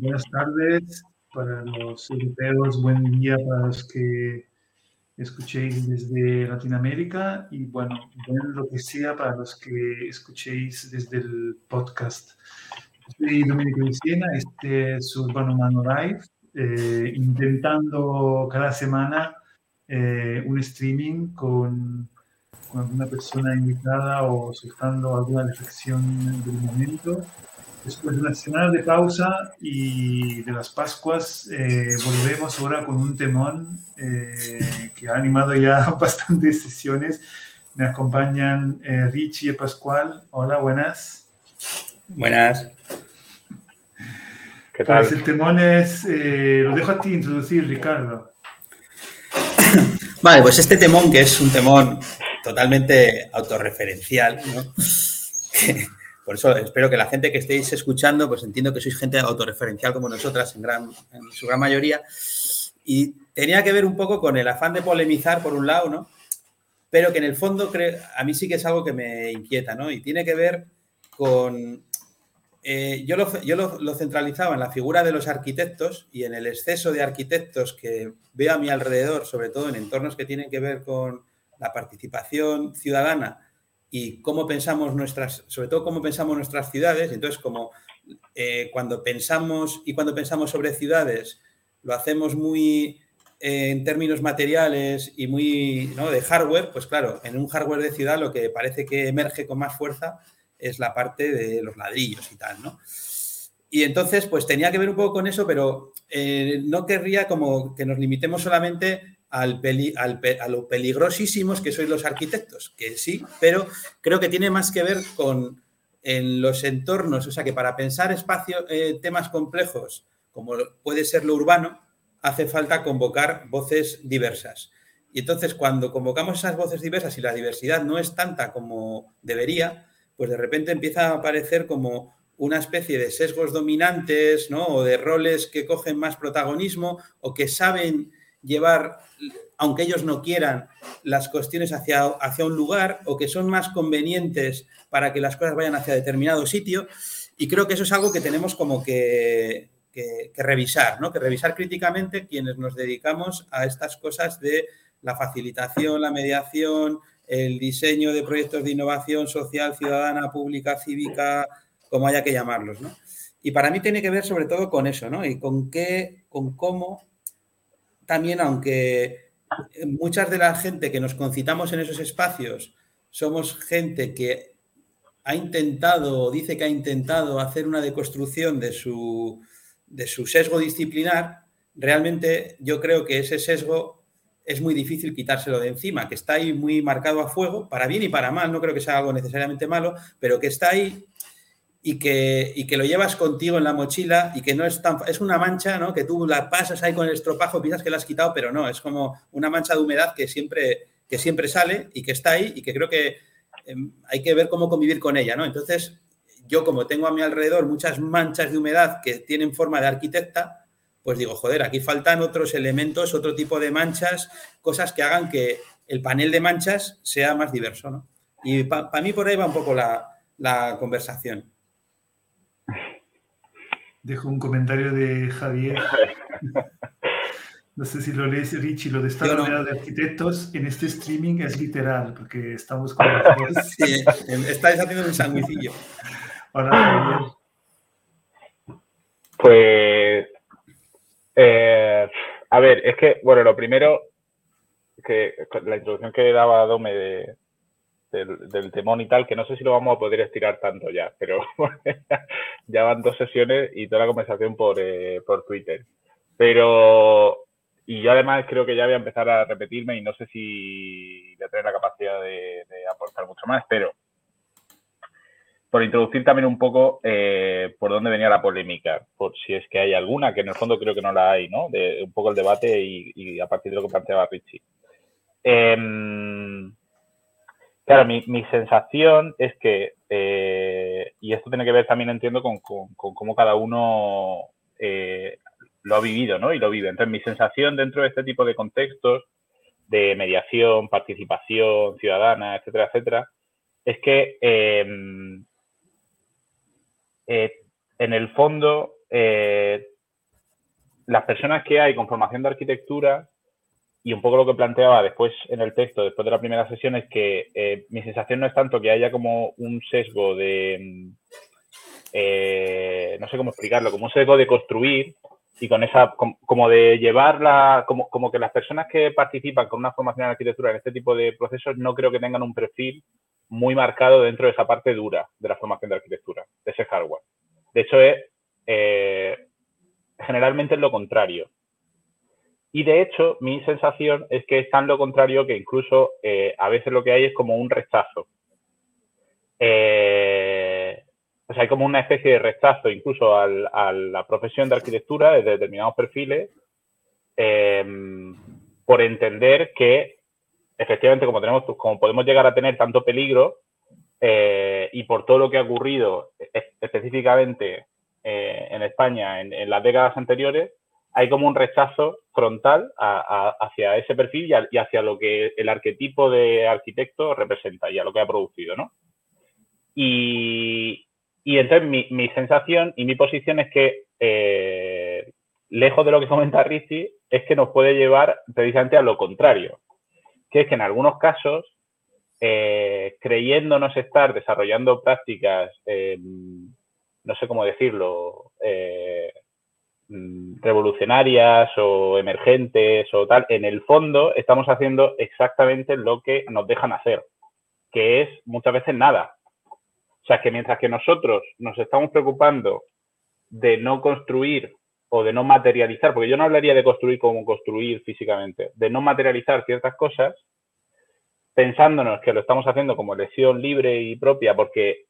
Buenas tardes para los europeos, buen día para los que escuchéis desde Latinoamérica y bueno, buen lo que sea para los que escuchéis desde el podcast. Soy Domenico Di Siena, este es Urbano Mano Live, eh, intentando cada semana eh, un streaming con, con, alguna persona invitada o soltando alguna reflexión del momento. Después de una semana de pausa y de las Pascuas, eh, volvemos ahora con un temón eh, que ha animado ya bastantes sesiones. Me acompañan eh, Richie y Pascual. Hola, buenas. Buenas. ¿Qué tal? Pues el temón es, lo dejo a ti introducir, Ricardo. Vale, pues este temón, que es un temón totalmente autorreferencial, ¿no? Por eso espero que la gente que estéis escuchando, pues entiendo que sois gente autorreferencial como nosotras en, gran, en su gran mayoría. Y tenía que ver un poco con el afán de polemizar por un lado, ¿no? Pero que en el fondo a mí sí que es algo que me inquieta, ¿no? Y tiene que ver con... Eh, yo lo, yo lo, centralizaba en la figura de los arquitectos y en el exceso de arquitectos que veo a mi alrededor, sobre todo en entornos que tienen que ver con la participación ciudadana y cómo pensamos nuestras, sobre todo cómo pensamos nuestras ciudades. Entonces, como eh, cuando pensamos y cuando pensamos sobre ciudades, lo hacemos muy eh, en términos materiales y muy ¿no? de hardware, pues claro, en un hardware de ciudad lo que parece que emerge con más fuerza es la parte de los ladrillos y tal, ¿no? Y entonces, pues tenía que ver un poco con eso, pero eh, no querría como que nos limitemos solamente al, a lo peligrosísimos que sois los arquitectos, que sí, pero creo que tiene más que ver con en los entornos, o sea que para pensar espacio, eh, temas complejos, como puede ser lo urbano, hace falta convocar voces diversas. Y entonces cuando convocamos esas voces diversas y la diversidad no es tanta como debería, pues de repente empieza a aparecer como una especie de sesgos dominantes, ¿no? O de roles que cogen más protagonismo o que saben llevar, aunque ellos no quieran, las cuestiones hacia, hacia un lugar o que son más convenientes para que las cosas vayan hacia determinado sitio. Y creo que eso es algo que tenemos como que, que, revisar, ¿no? Que revisar críticamente quienes nos dedicamos a estas cosas de la facilitación, la mediación, el diseño de proyectos de innovación social, ciudadana, pública, cívica, como haya que llamarlos, ¿no? Y para mí tiene que ver sobre todo con eso, ¿no? Y con qué, con cómo también, aunque muchas de la gente que nos concitamos en esos espacios somos gente que ha intentado o dice que ha intentado hacer una deconstrucción de su, de su sesgo disciplinar, realmente yo creo que ese sesgo es muy difícil quitárselo de encima, que está ahí muy marcado a fuego, para bien y para mal, no creo que sea algo necesariamente malo, pero que está ahí y que, y que lo llevas contigo en la mochila y que no es tan... Es una mancha, ¿no? Que tú la pasas ahí con el estropajo, piensas que la has quitado, pero no, es como una mancha de humedad que siempre, que siempre sale y que está ahí y que creo que em, hay que ver cómo convivir con ella, ¿no? Entonces, yo como tengo a mi alrededor muchas manchas de humedad que tienen forma de arquitecta, pues digo, joder, aquí faltan otros elementos, otro tipo de manchas, cosas que hagan que el panel de manchas sea más diverso, ¿no? Y para mí por ahí va un poco la, la conversación. Dejo un comentario de Javier. No sé si lo lees, Richie, lo de estar rodeado de arquitectos en este streaming es literal, porque estamos con Sí, estáis haciendo un sanguicillo. Hola, Javier. Pues, eh, a ver, es que, bueno, lo primero, que la introducción que daba Dome de, del, temón y tal, que no sé si lo vamos a poder estirar tanto ya, pero ya van dos sesiones y toda la conversación por, eh, por Twitter. Pero, y yo además creo que ya voy a empezar a repetirme y no sé si voy a tener la capacidad de, aportar mucho más, pero por introducir también un poco eh, por dónde venía la polémica, por si es que hay alguna, que en el fondo creo que no la hay, ¿no? Un poco el debate y, y a partir de lo que planteaba Richie. Eh, Claro, mi, sensación es que, eh, y esto tiene que ver también, entiendo, con, cómo cada uno eh, lo ha vivido, ¿no? Y lo vive. Entonces, mi sensación dentro de este tipo de contextos de mediación, participación ciudadana, etcétera, etcétera, es que em, eh, en el fondo las personas que hay con formación de arquitectura y un poco lo que planteaba después en el texto, después de la primera sesión, es que eh, mi sensación no es tanto que haya como un sesgo de, mm, eh, no sé cómo explicarlo, como un sesgo de construir y con esa, como, de llevarla, como, como que las personas que participan con una formación en arquitectura en este tipo de procesos no creo que tengan un perfil muy marcado dentro de esa parte dura de la formación de arquitectura, de ese hardware. De hecho, es eh, generalmente es lo contrario. Y de hecho, mi sensación es que es tan lo contrario que incluso eh, a veces lo que hay es como un rechazo. Eh, o sea, hay como una especie de rechazo incluso a la profesión de arquitectura desde determinados perfiles por entender que efectivamente como tenemos como podemos llegar a tener tanto peligro y por todo lo que ha ocurrido específicamente eh, en España en, las décadas anteriores, hay como un rechazo frontal hacia ese perfil y, hacia lo que el arquetipo de arquitecto representa y a lo que ha producido, ¿no? Y, entonces mi, sensación y mi posición es que, eh, lejos de lo que comenta Rizzi, es que nos puede llevar precisamente a lo contrario, que es que en algunos casos, eh, creyéndonos estar desarrollando prácticas no sé cómo decirlo, eh, revolucionarias o emergentes o tal, en el fondo estamos haciendo exactamente lo que nos dejan hacer, que es muchas veces nada. O sea, que mientras que nosotros nos estamos preocupando de no construir o de no materializar, porque yo no hablaría de construir como construir físicamente, de no materializar ciertas cosas, pensándonos que lo estamos haciendo como elección libre y propia porque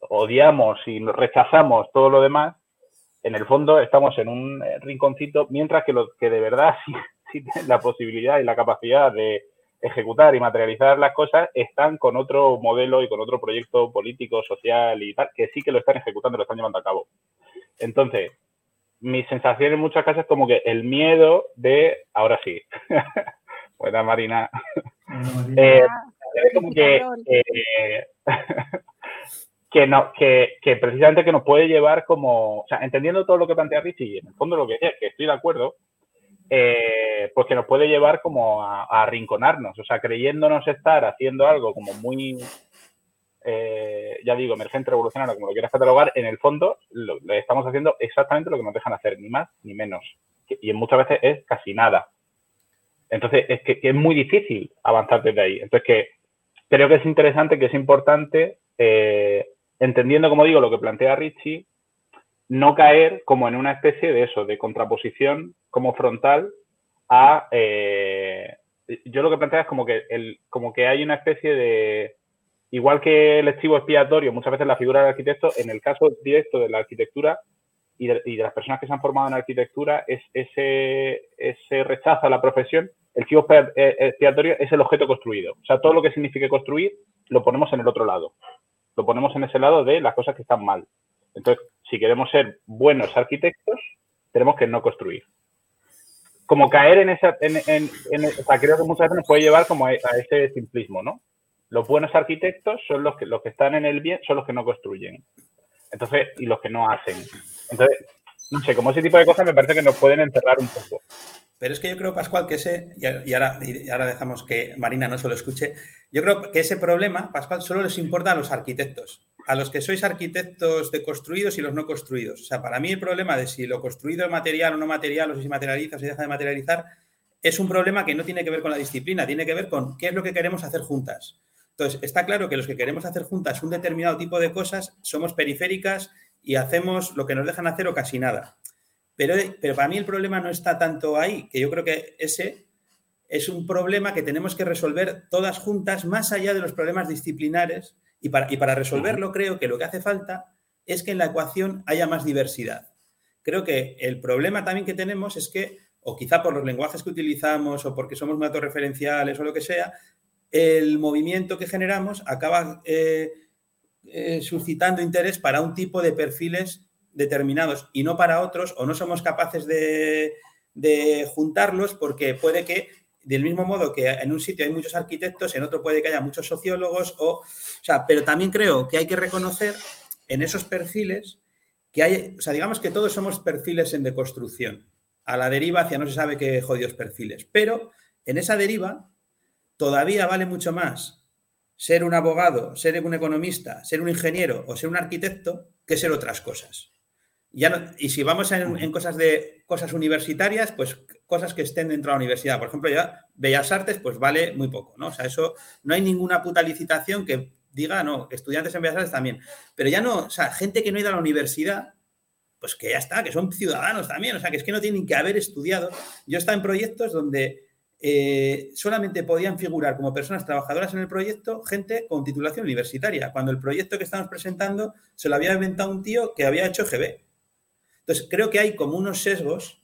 odiamos y rechazamos todo lo demás, en el fondo estamos en un eh, rinconcito, mientras que los que de verdad sí, tienen la posibilidad y la capacidad de ejecutar y materializar las cosas están con otro modelo y con otro proyecto político, social y tal, que sí que lo están ejecutando, lo están llevando a cabo. Entonces, mi sensación en muchas casos es como que el miedo de, ahora sí, buena Marina, eh, como que eh, que, no, que, que, precisamente que nos puede llevar como, o sea, entendiendo todo lo que plantea Richie, y en el fondo lo que es, que estoy de acuerdo, eh, pues que nos puede llevar como a, arrinconarnos, o sea, creyéndonos estar haciendo algo como muy, eh, ya digo, emergente, revolucionario, como lo quieras catalogar, en el fondo lo, estamos haciendo exactamente lo que nos dejan hacer, ni más ni menos. Y muchas veces es casi nada. Entonces, es que, que es muy difícil avanzar desde ahí. Entonces, que creo que es interesante, que es importante eh, entendiendo, como digo, lo que plantea Richie, no caer como en una especie de eso, de contraposición como frontal a... Eh, yo lo que plantea es como que, como que hay una especie de... Igual que el estivo expiatorio, muchas veces la figura del arquitecto, en el caso directo de la arquitectura y de, las personas que se han formado en arquitectura, es ese, ese rechazo a la profesión, el chivo eh, expiatorio es el objeto construido. O sea, todo lo que signifique construir lo ponemos en el otro lado lo ponemos en ese lado de las cosas que están mal. Entonces, si queremos ser buenos arquitectos, tenemos que no construir. Como caer en esa, en, o sea, creo que muchas veces nos puede llevar como a, ese simplismo, ¿no? Los buenos arquitectos son los que, los que están en el bien, son los que no construyen. Entonces, y los que no hacen. Entonces, no sé, como ese tipo de cosas me parece que nos pueden encerrar un poco. Pero es que yo creo, Pascual, que ese, y ahora, dejamos que Marina no se lo escuche, yo creo que ese problema, Pascual, solo les importa a los arquitectos, a los que sois arquitectos de construidos y los no construidos. O sea, para mí el problema de si lo construido es material o no material, o si se materializa o se deja de materializar, es un problema que no tiene que ver con la disciplina, tiene que ver con qué es lo que queremos hacer juntas. Entonces, está claro que los que queremos hacer juntas un determinado tipo de cosas somos periféricas y hacemos lo que nos dejan hacer o casi nada. Pero, pero para mí el problema no está tanto ahí, que yo creo que ese es un problema que tenemos que resolver todas juntas, más allá de los problemas disciplinares. Y para, y para resolverlo, creo que lo que hace falta es que en la ecuación haya más diversidad. Creo que el problema también que tenemos es que, o quizá por los lenguajes que utilizamos, o porque somos muy autorreferenciales o lo que sea, el movimiento que generamos acaba eh, eh, suscitando interés para un tipo de perfiles determinados y no para otros, o no somos capaces de, juntarlos porque puede que, del mismo modo que en un sitio hay muchos arquitectos, en otro puede que haya muchos sociólogos, o, o sea, pero también creo que hay que reconocer en esos perfiles que hay, o sea, digamos que todos somos perfiles en deconstrucción, a la deriva hacia no se sabe qué jodidos perfiles, pero en esa deriva todavía vale mucho más ser un abogado, ser un economista, ser un ingeniero o ser un arquitecto que ser otras cosas. Ya y si vamos en, cosas de cosas universitarias, pues cosas que estén dentro de la universidad. Por ejemplo, ya Bellas Artes, pues vale muy poco, ¿no? O sea, eso no hay ninguna puta licitación que diga, no, estudiantes en Bellas Artes también. Pero ya no, o sea, gente que no ha ido a la universidad, pues que ya está, que son ciudadanos también, o sea, que es que no tienen que haber estudiado. Yo estaba en proyectos donde eh, solamente podían figurar como personas trabajadoras en el proyecto gente con titulación universitaria, cuando el proyecto que estamos presentando se lo había inventado un tío que había hecho GB. Entonces, creo que hay como unos sesgos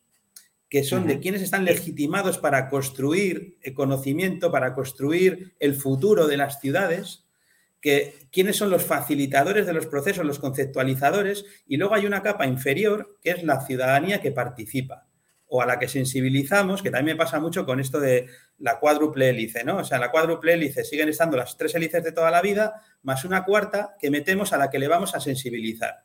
que son de quienes están legitimados para construir el conocimiento, para construir el futuro de las ciudades, que quiénes son los facilitadores de los procesos, los conceptualizadores, y luego hay una capa inferior que es la ciudadanía que participa o a la que sensibilizamos, que también me pasa mucho con esto de la cuádruple hélice, ¿no? O sea, la cuádruple hélice siguen estando las tres hélices de toda la vida, más una cuarta que metemos a la que le vamos a sensibilizar.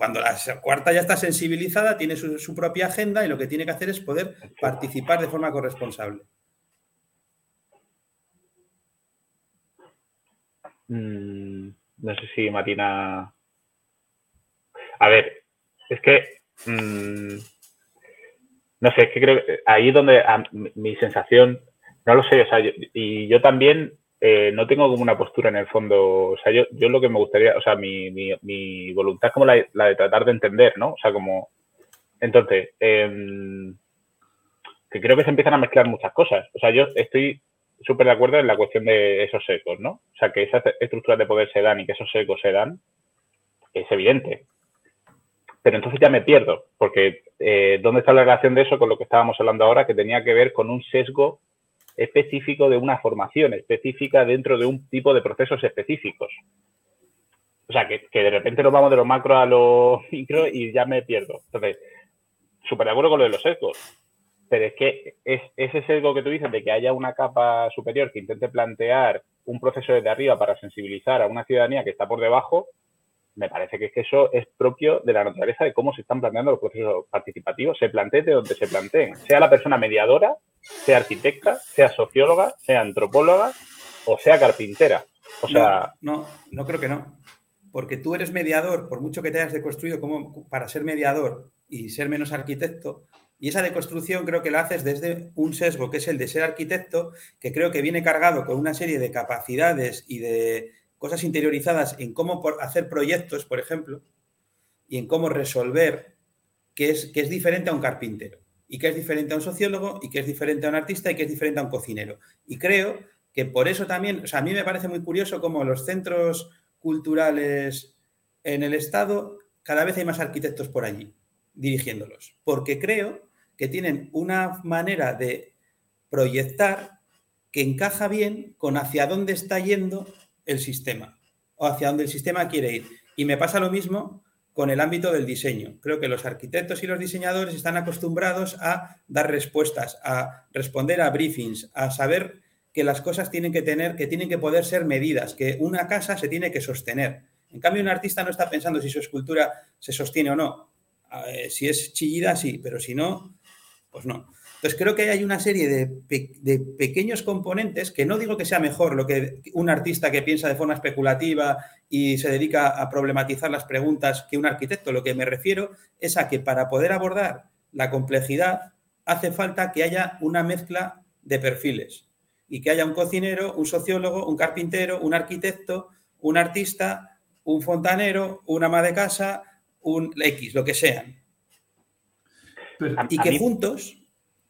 Cuando la cuarta ya está sensibilizada, tiene su, propia agenda y lo que tiene que hacer es poder participar de forma corresponsable. Mm, no sé si Marina. A ver, es que. Mm, no sé, es que creo que ahí donde mi sensación. No lo sé, o sea, y yo también eh, no tengo como una postura en el fondo. O sea, yo, yo lo que me gustaría, o sea, mi, mi, voluntad es como la, de tratar de entender, ¿no? O sea, como. Entonces, em, que creo que se empiezan a mezclar muchas cosas. O sea, yo estoy súper de acuerdo en la cuestión de esos ecos, ¿no? O sea, que esas estructuras de poder se dan y que esos ecos se dan, es evidente. Pero entonces ya me pierdo, porque eh, ¿dónde está la relación de eso con lo que estábamos hablando ahora, que tenía que ver con un sesgo específico de una formación específica dentro de un tipo de procesos específicos? O sea, que, de repente nos vamos de lo macro a lo micro y ya me pierdo. Entonces, súper de acuerdo con lo de los sesgos pero es que es, ese sesgo que tú dices de que haya una capa superior que intente plantear un proceso desde arriba para sensibilizar a una ciudadanía que está por debajo, me parece que es eso es propio de la naturaleza de cómo se están planteando los procesos participativos, se planteen de donde se planteen, sea la persona mediadora, sea arquitecta, sea socióloga, sea antropóloga o sea carpintera. O sea, no, no, creo que no. Porque tú eres mediador, por mucho que te hayas deconstruido como para ser mediador y ser menos arquitecto, y esa deconstrucción creo que la haces desde un sesgo que es el de ser arquitecto, que creo que viene cargado con una serie de capacidades y de cosas interiorizadas en cómo hacer proyectos, por ejemplo, y en cómo resolver, que es, que es diferente a un carpintero, y que es diferente a un sociólogo, y que es diferente a un artista, y que es diferente a un cocinero. Y creo que por eso también, o sea, a mí me parece muy curioso cómo los centros culturales en el Estado, cada vez hay más arquitectos por allí dirigiéndolos, porque creo que tienen una manera de proyectar que encaja bien con hacia dónde está yendo el sistema o hacia dónde el sistema quiere ir. Y me pasa lo mismo con el ámbito del diseño. Creo que los arquitectos y los diseñadores están acostumbrados a dar respuestas, a responder a briefings, a saber que las cosas tienen que tener, que tienen que poder ser medidas, que una casa se tiene que sostener. En cambio, un artista no está pensando si su escultura se sostiene o no. Si es chillida, sí, pero si no, pues no. Entonces creo que hay una serie de, pequeños componentes que no digo que sea mejor lo que un artista que piensa de forma especulativa y se dedica a problematizar las preguntas que un arquitecto. Lo que me refiero es a que para poder abordar la complejidad hace falta que haya una mezcla de perfiles y que haya un cocinero, un sociólogo, un carpintero, un arquitecto, un artista, un fontanero, un ama de casa, un X, lo que sean y que juntos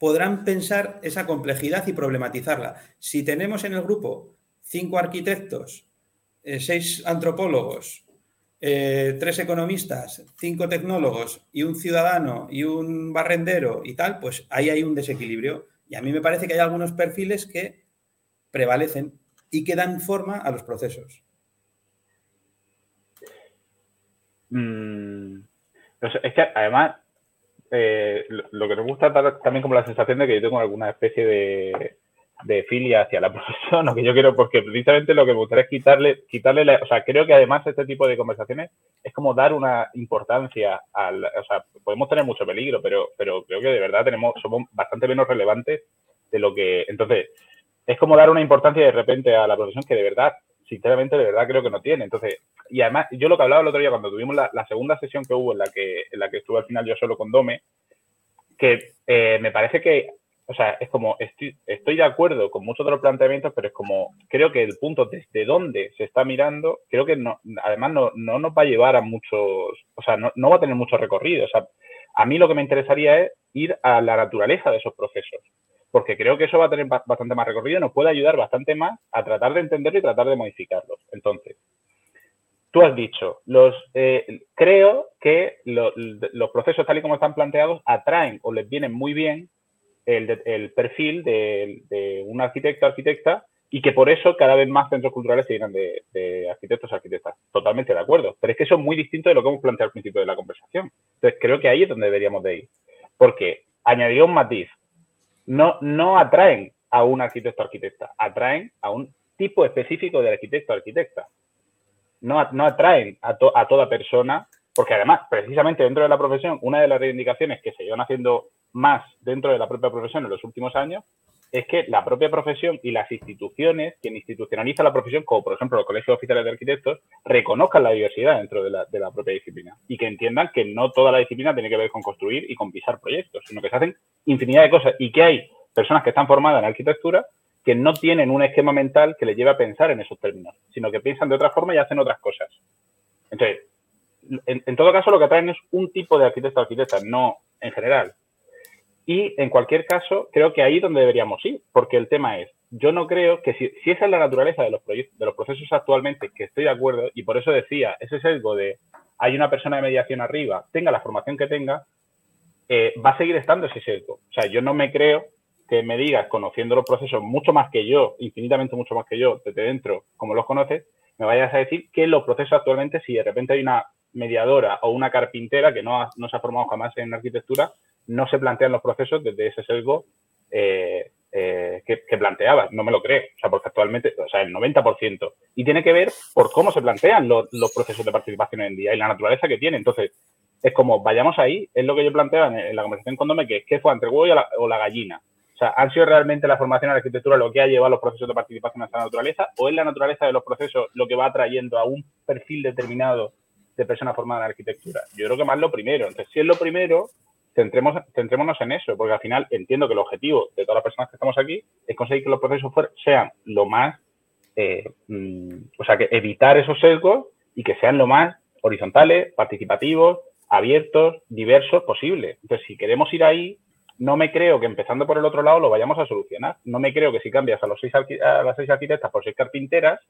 podrán pensar esa complejidad y problematizarla. Si tenemos en el grupo cinco arquitectos, eh, seis antropólogos, eh, tres economistas, cinco tecnólogos y un ciudadano y un barrendero y tal, pues ahí hay un desequilibrio. Y a mí me parece que hay algunos perfiles que prevalecen y que dan forma a los procesos. Mm, es que además eh, lo, que me gusta también como la sensación de que yo tengo alguna especie de de filia hacia la profesión, o que yo quiero, porque precisamente lo que me gustaría es quitarle, quitarle la, o sea, creo que además este tipo de conversaciones es como dar una importancia al, o sea, podemos tener mucho peligro, pero, pero creo que de verdad tenemos, somos bastante menos relevantes de lo que, entonces, es como dar una importancia de repente a la profesión que de verdad, sinceramente, de verdad creo que no tiene. Entonces, y además, yo lo que hablaba el otro día cuando tuvimos la, segunda sesión que hubo en la que, en la que estuve al final yo solo con Dome, que eh, me parece que o sea, es como, estoy, de acuerdo con muchos de los planteamientos, pero es como, creo que el punto desde donde se está mirando, creo que no, además no, no nos va a llevar a muchos, o sea, no, no va a tener mucho recorrido. O sea, a mí lo que me interesaría es ir a la naturaleza de esos procesos, porque creo que eso va a tener bastante más recorrido y nos puede ayudar bastante más a tratar de entenderlo y tratar de modificarlos. Entonces, tú has dicho, los, eh, creo que los procesos tal y como están planteados atraen o les vienen muy bien el, perfil de, un arquitecto arquitecta y que por eso cada vez más centros culturales se llenan de, arquitectos arquitectas. Totalmente de acuerdo. Pero es que eso es muy distinto de lo que hemos planteado al principio de la conversación. Entonces creo que ahí es donde deberíamos de ir. Porque añadiría un matiz. No, no atraen a un arquitecto arquitecta, atraen a un tipo específico de arquitecto arquitecta. No, no atraen a, a toda persona, porque además, precisamente dentro de la profesión, una de las reivindicaciones que se llevan haciendo más dentro de la propia profesión en los últimos años es que la propia profesión y las instituciones, quien institucionaliza la profesión, como por ejemplo los colegios oficiales de arquitectos, reconozcan la diversidad dentro de la, propia disciplina y que entiendan que no toda la disciplina tiene que ver con construir y con pisar proyectos, sino que se hacen infinidad de cosas y que hay personas que están formadas en arquitectura que no tienen un esquema mental que les lleve a pensar en esos términos, sino que piensan de otra forma y hacen otras cosas. Entonces, en, en todo caso, lo que atraen es un tipo de arquitecto arquitecta, no en general. Y en cualquier caso, creo que ahí es donde deberíamos ir, porque el tema es, yo no creo que si, esa es la naturaleza de los, proyectos, de los procesos actualmente, que estoy de acuerdo, y por eso decía, ese sesgo de hay una persona de mediación arriba, tenga la formación que tenga, eh, va a seguir estando ese sesgo. O sea, yo no me creo que me digas, conociendo los procesos mucho más que yo, infinitamente mucho más que yo, desde dentro, como los conoces, me vayas a decir que los procesos actualmente, si de repente hay una mediadora o una carpintera que no, no se ha formado jamás en arquitectura, no se plantean los procesos desde ese sesgo eh, eh, que, que, planteaba. No me lo creo. O sea, porque actualmente, o sea, el 90%. Y tiene que ver por cómo se plantean los, procesos de participación hoy en día y la naturaleza que tiene. Entonces, es como, vayamos ahí, es lo que yo planteaba en, la conversación con Dome, que es que fue entre huevo la, o la gallina. O sea, ¿han sido realmente la formación en la arquitectura lo que ha llevado a los procesos de participación a esta naturaleza? ¿O es la naturaleza de los procesos lo que va atrayendo a un perfil determinado de persona formada en arquitectura? Yo creo que más lo primero. Entonces, si es lo primero, centremos, centrémonos en eso, porque al final entiendo que el objetivo de todas las personas que estamos aquí es conseguir que los procesos sean lo más, eh, mm, o sea, que evitar esos sesgos y que sean lo más horizontales, participativos, abiertos, diversos posible. Entonces, si queremos ir ahí, no me creo que empezando por el otro lado lo vayamos a solucionar. No me creo que si cambias a, los seis a las seis arquitectas por seis carpinteras,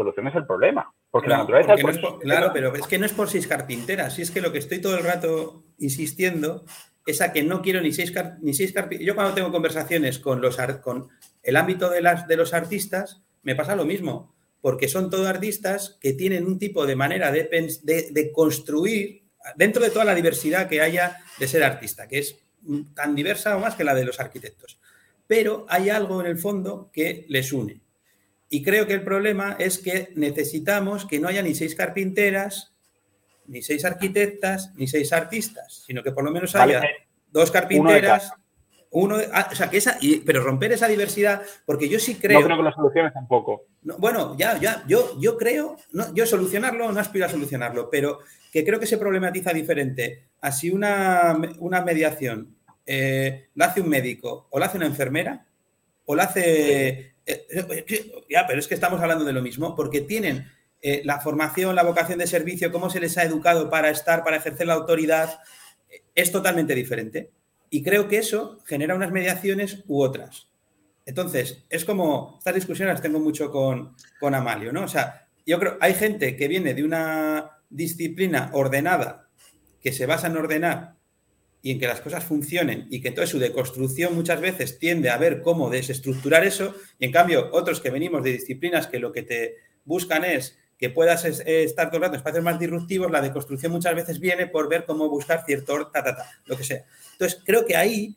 soluciones el problema. Porque la naturaleza. claro, pero es que no es por seis carpinteras. Si es que lo que estoy todo el rato insistiendo es a que no quiero ni seis, ni seis carpinteras. Yo cuando tengo conversaciones con, los, con el ámbito de, las, de los artistas, me pasa lo mismo. Porque son todos artistas que tienen un tipo de manera de, de, de construir dentro de toda la diversidad que haya de ser artista, que es tan diversa o más que la de los arquitectos. Pero hay algo en el fondo que les une. Y creo que el problema es que necesitamos que no haya ni seis carpinteras, ni seis arquitectas, ni seis artistas, sino que por lo menos haya dos carpinteras, uno, ah, o sea, que esa, pero romper esa diversidad, porque yo sí creo. No creo que las soluciones tampoco. bueno, ya, ya, yo, yo creo, no, yo solucionarlo, no aspiro a solucionarlo, pero que creo que se problematiza diferente. Así una, una mediación eh, la hace un médico, o la hace una enfermera, o la hace ya, pero es que estamos hablando de lo mismo, porque tienen eh, la formación, la vocación de servicio, cómo se les ha educado para estar, para ejercer la autoridad, es totalmente diferente. Y creo que eso genera unas mediaciones u otras. Entonces, es como, estas discusiones las tengo mucho con, con Amalio, ¿no? O sea, yo creo, hay gente que viene de una disciplina ordenada, que se basa en ordenar y en que las cosas funcionen y que entonces su deconstrucción muchas veces tiende a ver cómo desestructurar eso y en cambio otros que venimos de disciplinas que lo que te buscan es que puedas estar todo espacios más disruptivos, la deconstrucción muchas veces viene por ver cómo buscar cierto ta, ta, ta, lo que sea. Entonces, creo que ahí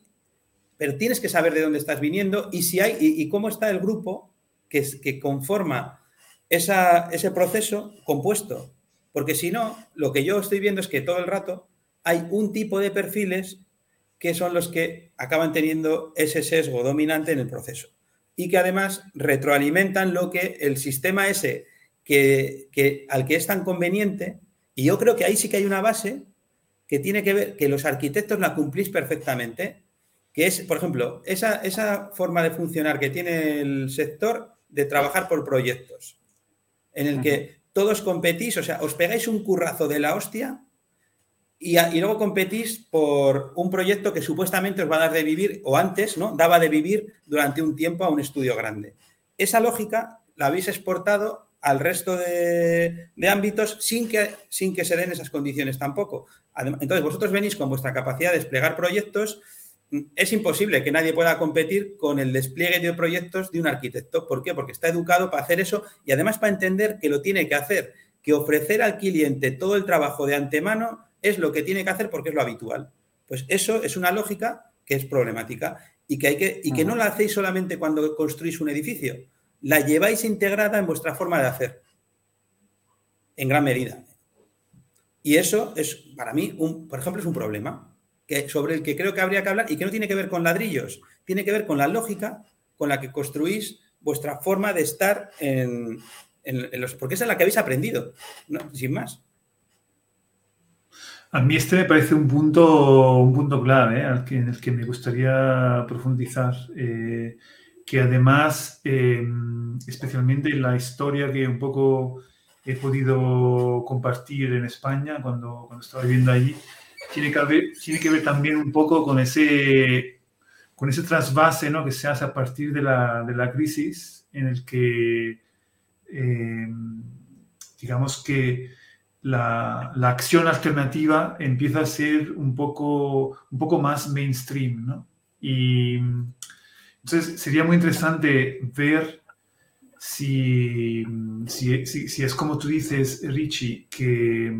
pero tienes que saber de dónde estás viniendo y si hay y, cómo está el grupo que, que conforma ese proceso compuesto. Porque si no, lo que yo estoy viendo es que todo el rato hay un tipo de perfiles que son los que acaban teniendo ese sesgo dominante en el proceso y que además retroalimentan lo que el sistema ese que, al que es tan conveniente, y yo creo que ahí sí que hay una base que tiene que ver, que los arquitectos la cumplís perfectamente, que es, por ejemplo, esa, esa forma de funcionar que tiene el sector de trabajar por proyectos, en el que todos competís, o sea, os pegáis un currazo de la hostia y, luego competís por un proyecto que supuestamente os va a dar de vivir, o antes, ¿no? Daba de vivir durante un tiempo a un estudio grande. Esa lógica la habéis exportado al resto de, ámbitos sin que, sin que se den esas condiciones tampoco. Entonces, vosotros venís con vuestra capacidad de desplegar proyectos. Es imposible que nadie pueda competir con el despliegue de proyectos de un arquitecto. ¿Por qué? Porque está educado para hacer eso y además para entender que lo tiene que hacer, que ofrecer al cliente todo el trabajo de antemano es lo que tiene que hacer porque es lo habitual. Pues eso es una lógica que es problemática y que, hay que, y que no la hacéis solamente cuando construís un edificio, la lleváis integrada en vuestra forma de hacer, en gran medida. Y eso es, para mí, un, por ejemplo, es un problema que, sobre el que creo que habría que hablar y que no tiene que ver con ladrillos, tiene que ver con la lógica con la que construís vuestra forma de estar en, los... Porque esa es la que habéis aprendido, sin más. A mí este me parece un punto, un punto clave ¿eh? en el que me gustaría profundizar. Eh, que además, em, especialmente en la historia que un poco he podido compartir en España cuando, cuando estaba viviendo allí, tiene que, ver, tiene que ver también un poco con ese, con ese trasvase ¿no? que se hace a partir de la, de la crisis, en el que, em, digamos que la, la, acción alternativa empieza a ser un poco, un poco más mainstream. ¿no? Y entonces, sería muy interesante ver si, si, es como tú dices, Richie, que,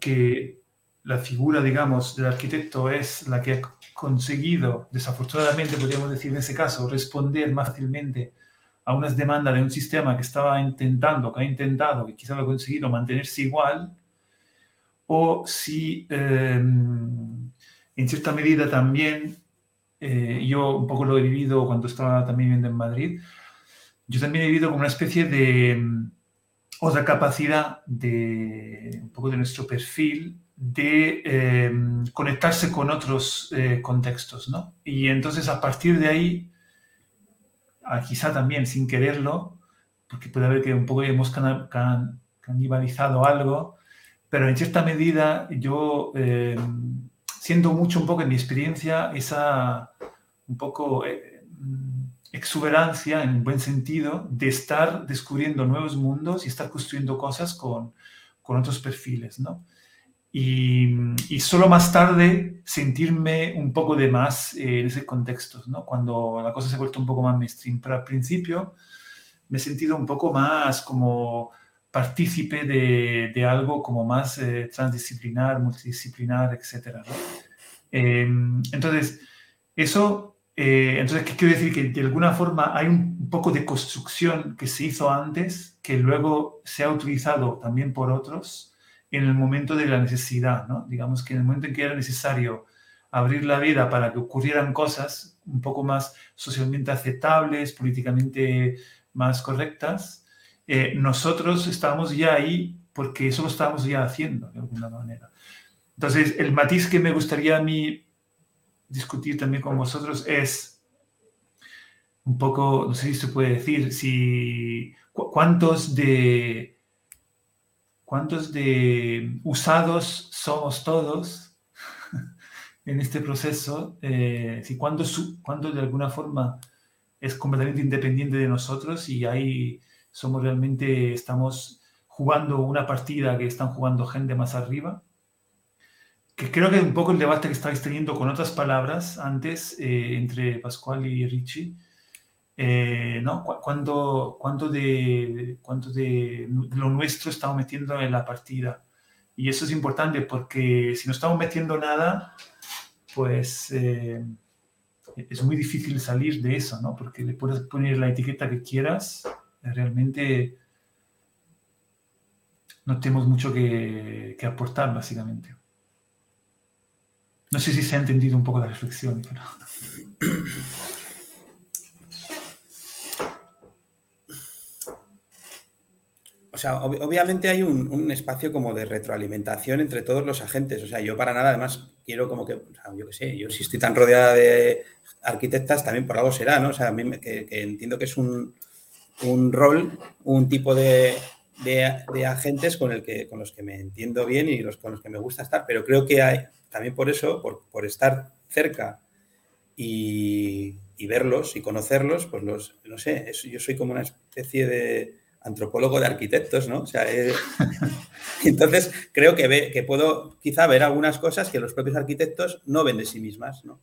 que la figura, digamos, del arquitecto es la que ha conseguido, desafortunadamente podríamos decir en ese caso, responder más fácilmente a unas demandas de un sistema que estaba intentando, que ha intentado, que quizá lo ha conseguido mantenerse igual, o si eh, en cierta medida también eh, yo un poco lo he vivido cuando estaba también viviendo en Madrid, yo también he vivido como una especie de mm, otra capacidad de un poco de nuestro perfil de em, conectarse con otros eh, contextos, ¿no? Y entonces a partir de ahí, quizá también sin quererlo, porque puede haber que un poco hemos canibalizado algo, pero en cierta medida yo em, siento mucho un poco en mi experiencia esa un poco eh, exuberancia en buen sentido de estar descubriendo nuevos mundos y estar construyendo cosas con, con otros perfiles, ¿no? Y, y, solo más tarde sentirme un poco de más eh, en ese contexto, ¿no? Cuando la cosa se ha vuelto un poco más mainstream. Pero al principio me he sentido un poco más como partícipe de, de algo como más eh, transdisciplinar, multidisciplinar, etc. Em, entonces, eso, eh, entonces, ¿qué quiero decir? Que de alguna forma hay un poco de construcción que se hizo antes, que luego se ha utilizado también por otros en el momento de la necesidad, ¿no? Digamos que en el momento en que era necesario abrir la vida para que ocurrieran cosas un poco más socialmente aceptables, políticamente más correctas, eh, nosotros estamos ya ahí porque eso lo estamos ya haciendo de alguna manera. Entonces, el matiz que me gustaría a mí discutir también con vosotros es un poco, no sé si se puede decir, si cuántos de cuántos de usados somos todos en este proceso, eh, si cuánto, de alguna forma es completamente independiente de nosotros y hay somos realmente, estamos jugando una partida que están jugando gente más arriba. Que creo que un poco el debate que estáis teniendo con otras palabras antes eh, entre Pascual y Richie, eh, ¿no? ¿Cuánto, cuánto, de, ¿Cuánto de lo nuestro estamos metiendo en la partida? Y eso es importante porque si no estamos metiendo nada, pues, eh, es muy difícil salir de eso, ¿no? Porque le puedes poner la etiqueta que quieras, realmente no tenemos mucho que, que aportar, básicamente. No sé si se ha entendido un poco la reflexión, pero... Sea, obviamente hay un, espacio como de retroalimentación entre todos los agentes. O sea, yo para nada, además, quiero como que, o sea, yo qué sé, yo si estoy tan rodeada de arquitectas, también por algo será, ¿no? O sea, a mí que, entiendo que es un, rol, un tipo de, agentes con, el que, con los que me entiendo bien y los, con los que me gusta estar. Pero creo que hay, también por eso, por, estar cerca y, y, verlos y conocerlos, pues los, no sé, yo soy como una especie de antropólogo de arquitectos, ¿no? O sea, eh, entonces creo que, ve, que puedo quizá ver algunas cosas que los propios arquitectos no ven de sí mismas, ¿no?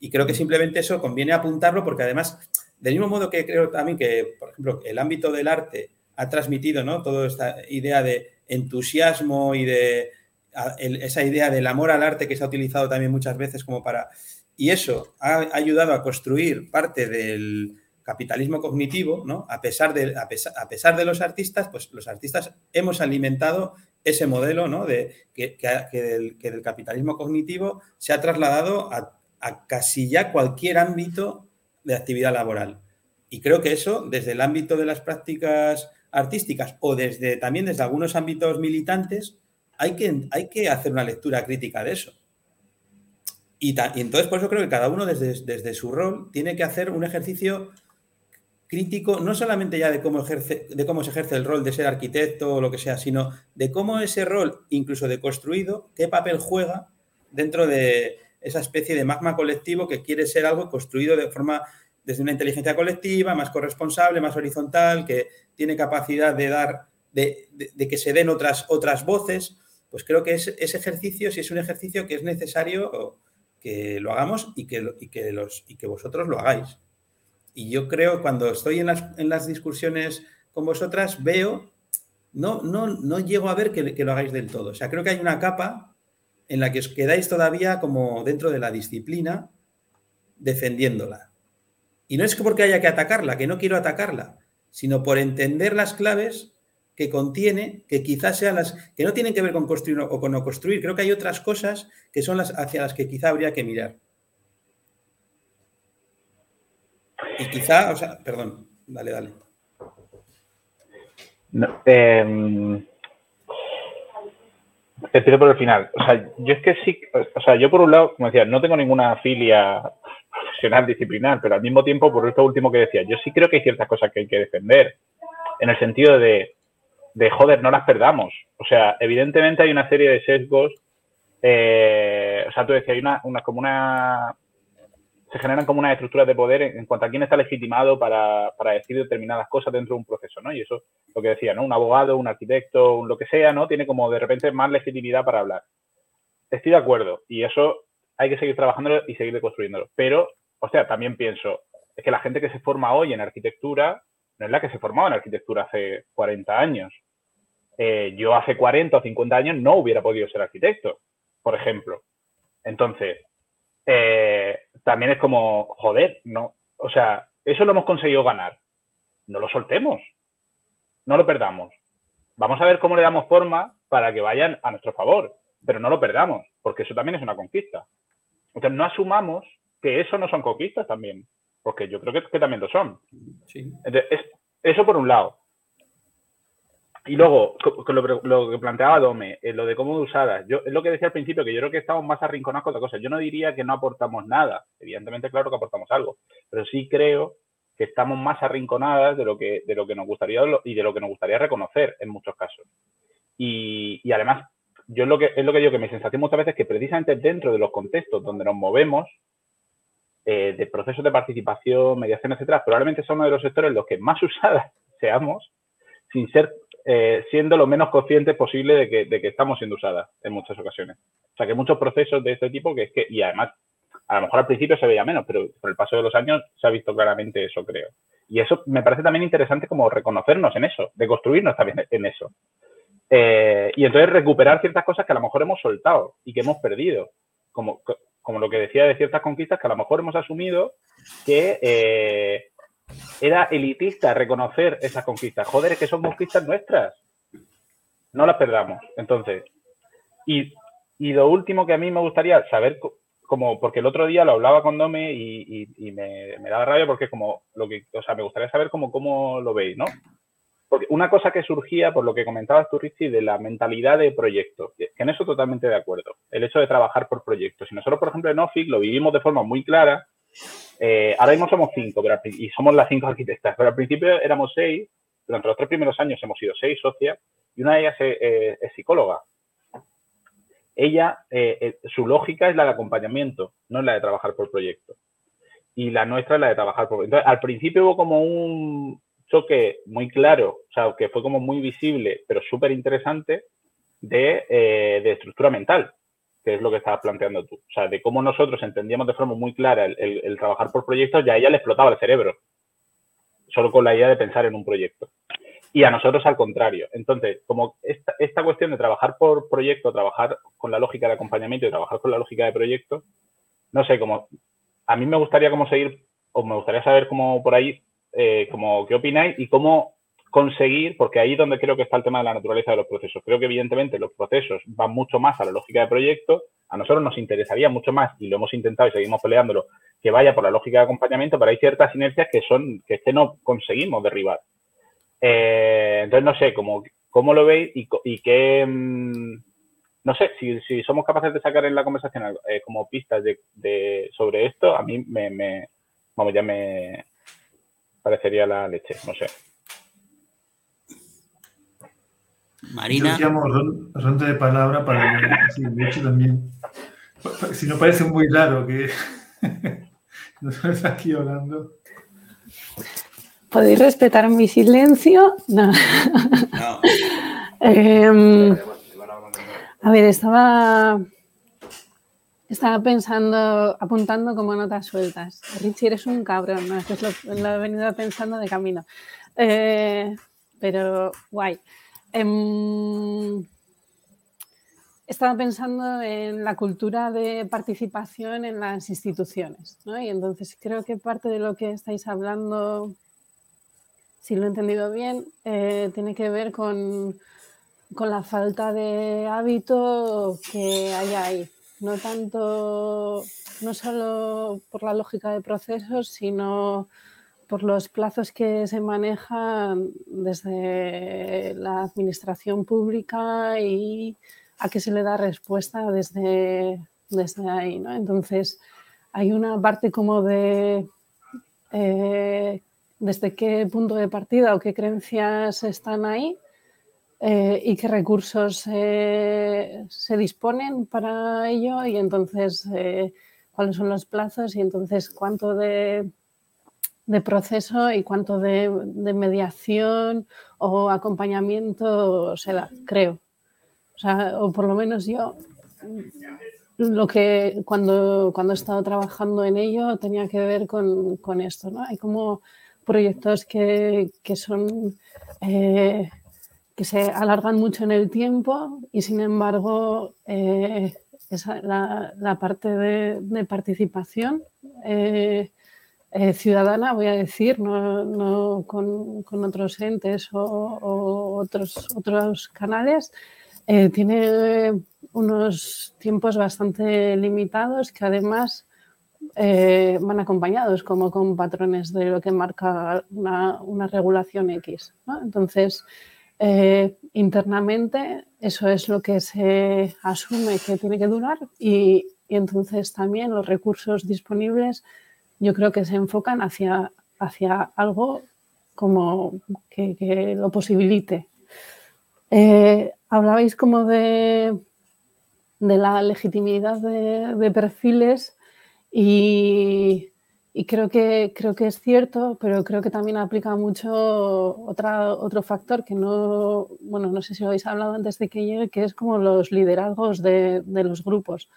Y creo que simplemente eso conviene apuntarlo porque además, del mismo modo que creo también que, por ejemplo, el ámbito del arte ha transmitido, ¿no? Toda esta idea de entusiasmo y de esa idea del amor al arte que se ha utilizado también muchas veces como para... Y eso ha ayudado a construir parte del, capitalismo cognitivo, ¿no? A pesar, de, a, pesar, de los artistas, pues los artistas hemos alimentado ese modelo, ¿no? De, que, del, capitalismo cognitivo se ha trasladado a, casi ya cualquier ámbito de actividad laboral. Y creo que eso, desde el ámbito de las prácticas artísticas o desde también desde algunos ámbitos militantes, hay que, hay que hacer una lectura crítica de eso. Y, entonces por eso creo que cada uno desde, desde su rol tiene que hacer un ejercicio crítico no solamente ya de cómo, ejerce, de cómo se ejerce el rol de ser arquitecto o lo que sea, sino de cómo ese rol, incluso de construido, qué papel juega dentro de esa especie de magma colectivo que quiere ser algo construido de forma desde una inteligencia colectiva, más corresponsable, más horizontal, que tiene capacidad de dar, de, que se den otras, otras voces, pues creo que ese ejercicio, si es un ejercicio que es necesario que lo hagamos y que, y que, los, y que vosotros lo hagáis. Y yo creo, cuando estoy en las, en las discusiones con vosotras, veo, no, no, no llego a ver que, que, lo hagáis del todo. O sea, creo que hay una capa en la que os quedáis todavía como dentro de la disciplina defendiéndola. Y no es porque haya que atacarla, que no quiero atacarla, sino por entender las claves que contiene, que quizás sean las que no tienen que ver con construir o con no construir. Creo que hay otras cosas que son las hacia las que quizá habría que mirar. Y quizá, o sea, perdón, dale, dale. No, eh, por el final. O sea, yo es que sí, o sea, yo por un lado, como decía, no tengo ninguna filia profesional disciplinar, pero al mismo tiempo, por esto último que decía, yo sí creo que hay ciertas cosas que hay que defender, en el sentido de, de joder, no las perdamos. O sea, evidentemente hay una serie de sesgos. Eh, o sea, tú decías, hay una, una como una se generan como unas estructuras de poder en, cuanto a quién está legitimado para, para, decir determinadas cosas dentro de un proceso, ¿no? Y eso, lo que decía, ¿no? Un abogado, un arquitecto, un lo que sea, ¿no? Tiene como de repente más legitimidad para hablar. Estoy de acuerdo y eso hay que seguir trabajándolo y seguir construyéndolo. Pero, o sea, también pienso, es que la gente que se forma hoy en arquitectura no es la que se formaba en arquitectura hace 40 años. Eh, yo hace 40 o 50 años no hubiera podido ser arquitecto, por ejemplo. Entonces, eh, también es como, joder, no, o sea, eso lo hemos conseguido ganar. No lo soltemos, no lo perdamos. Vamos a ver cómo le damos forma para que vayan a nuestro favor, pero no lo perdamos, porque eso también es una conquista. Entonces, no asumamos que eso no son conquistas también, porque yo creo que, también lo son. Entonces, eso por un lado. Y luego, lo, que planteaba Dome, eh, lo de cómo usadas, yo es lo que decía al principio, que yo creo que estamos más arrinconados con otra cosa. Yo no diría que no aportamos nada, evidentemente claro que aportamos algo, pero sí creo que estamos más arrinconadas de lo que, de lo que nos gustaría y de lo que nos gustaría reconocer en muchos casos. Y, además, yo es lo que es lo que digo que mi sensación muchas veces es que precisamente dentro de los contextos donde nos movemos, eh, de procesos de participación, mediación, etcétera, probablemente son uno de los sectores en los que más usadas seamos, sin ser eh, siendo lo menos conscientes posible de que, estamos siendo usadas en muchas ocasiones. O sea, que muchos procesos de este tipo que es que, y además, a lo mejor al principio se veía menos, pero por el paso de los años se ha visto claramente eso, creo. Y eso me parece también interesante como reconocernos en eso, de construirnos también en eso. Eh, y entonces recuperar ciertas cosas que a lo mejor hemos soltado y que hemos perdido, como, como lo que decía de ciertas conquistas que a lo mejor hemos asumido que eh, era elitista reconocer esas conquistas. Joder, es que son conquistas nuestras. No las perdamos. Entonces, y, lo último que a mí me gustaría saber, como, porque el otro día lo hablaba con Dome y, me, me, daba rabia porque como lo que, o sea, me gustaría saber cómo, cómo lo veis, ¿no? Porque una cosa que surgía, por lo que comentabas tú, Richie, de la mentalidad de proyecto, que en eso totalmente de acuerdo, el hecho de trabajar por proyectos. Y nosotros, por ejemplo, en OFIC lo vivimos de forma muy clara. Eh, ahora mismo somos cinco, y somos las cinco arquitectas, pero al principio éramos seis, durante los tres primeros años hemos sido seis socias, y una de ellas es, es psicóloga. Ella, eh, eh, su lógica es la de acompañamiento, no es la de trabajar por proyecto. Y la nuestra es la de trabajar por... Entonces, al principio hubo como un, choque muy claro, o sea, que fue como muy visible, pero súper interesante, eh, de, estructura mental, que es lo que estabas planteando tú. O sea, de cómo nosotros entendíamos de forma muy clara el, trabajar por proyectos, ya a ella le explotaba el cerebro, solo con la idea de pensar en un proyecto. Y a nosotros al contrario. Entonces, como esta, cuestión de trabajar por proyecto, trabajar con la lógica de acompañamiento y trabajar con la lógica de proyecto, no sé, como a mí me gustaría como seguir, o me gustaría saber cómo por ahí eh, como qué opináis y cómo conseguir, porque ahí es donde creo que está el tema de la naturaleza de los procesos. Creo que evidentemente los procesos van mucho más a la lógica de proyecto. A nosotros nos interesaría mucho más, y lo hemos intentado y seguimos peleándolo, que vaya por la lógica de acompañamiento, pero hay ciertas inercias que son que este no conseguimos derribar. Eh, entonces, no sé, cómo, cómo lo veis y, y qué... Mm, no sé, si, si, somos capaces de sacar en la conversación eh, como pistas de, sobre esto, a mí me vamos, ya me, parecería la leche, no sé. Marina. Yo llamo ronda de palabra para sí, de hecho también. Si no parece muy raro que nos aquí hablando. ¿Podéis respetar mi silencio? No. no. eh, a ver, estaba estaba pensando, apuntando como notas sueltas. Richie, eres un cabrón, ¿no? Eso es lo, he venido pensando de camino. Eh, pero guay. Em, estaba pensando en la cultura de participación en las instituciones, ¿no? Y entonces creo que parte de lo que estáis hablando, si lo he entendido bien, eh, tiene que ver con, con la falta de hábito que hay ahí no tanto, no solo por la lógica de procesos, sino por los plazos que se manejan desde la administración pública y a qué se le da respuesta desde, desde ahí. ¿no? Entonces, hay una parte como de eh, desde qué punto de partida o qué creencias están ahí eh, y qué recursos se disponen para ello y entonces eh, cuáles son los plazos y entonces cuánto de, proceso y cuánto de, mediación o acompañamiento se da, creo. O, sea, o por lo menos yo lo que cuando, cuando he estado trabajando en ello tenía que ver con, esto. ¿no? Hay como proyectos que, que son que se alargan mucho en el tiempo y sin embargo eh, la, parte de, participación eh, eh, ciudadana, voy a decir, no, con, otros entes o, otros, otros canales, tiene unos tiempos bastante limitados que además van acompañados como con patrones de lo que marca una, regulación X. Entonces, eh, internamente eso es lo que se asume que tiene que durar y, entonces también los recursos disponibles yo creo que se enfocan hacia, hacia algo como que, lo posibilite. Eh, hablabais como de, de la legitimidad de perfiles y, y creo que, creo que es cierto, pero creo que también aplica mucho otra, otro factor que no, bueno, no sé si lo habéis hablado antes de que llegue, que es como los liderazgos de, de los grupos.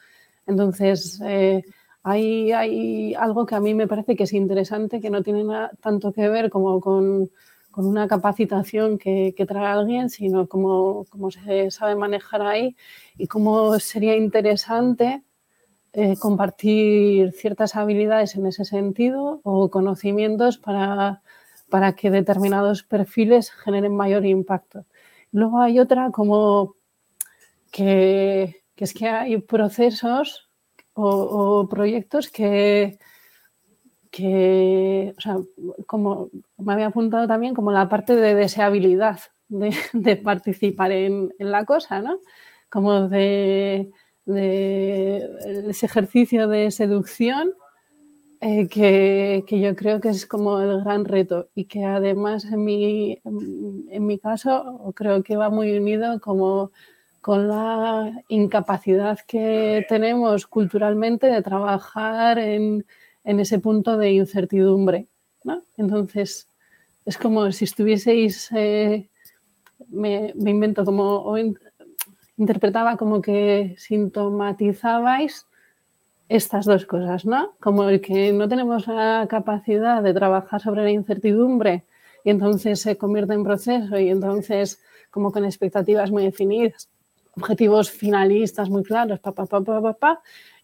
Entonces, eh, hay, algo que a mí me parece que es interesante, que no tiene tanto que ver como con, una capacitación que, trae alguien, sino cómo se sabe manejar ahí y cómo sería interesante eh, compartir ciertas habilidades en ese sentido o conocimientos para, para que determinados perfiles generen mayor impacto. Luego hay otra como que, es que hay procesos o, proyectos que, que, o sea, como me había apuntado también, como la parte de deseabilidad de, participar en, la cosa, ¿no? Como de, ese ejercicio de seducción eh, que, yo creo que es como el gran reto y que además en mi, en mi caso creo que va muy unido como con la incapacidad que tenemos culturalmente de trabajar en, ese punto de incertidumbre. Entonces, es como si estuvieseis, eh, me, invento como, interpretaba como que sintomatizabais estas dos cosas, ¿no? Como el que no tenemos la capacidad de trabajar sobre la incertidumbre y entonces se convierte en proceso y entonces como con expectativas muy definidas, objetivos finalistas muy claros, pa, pa, pa,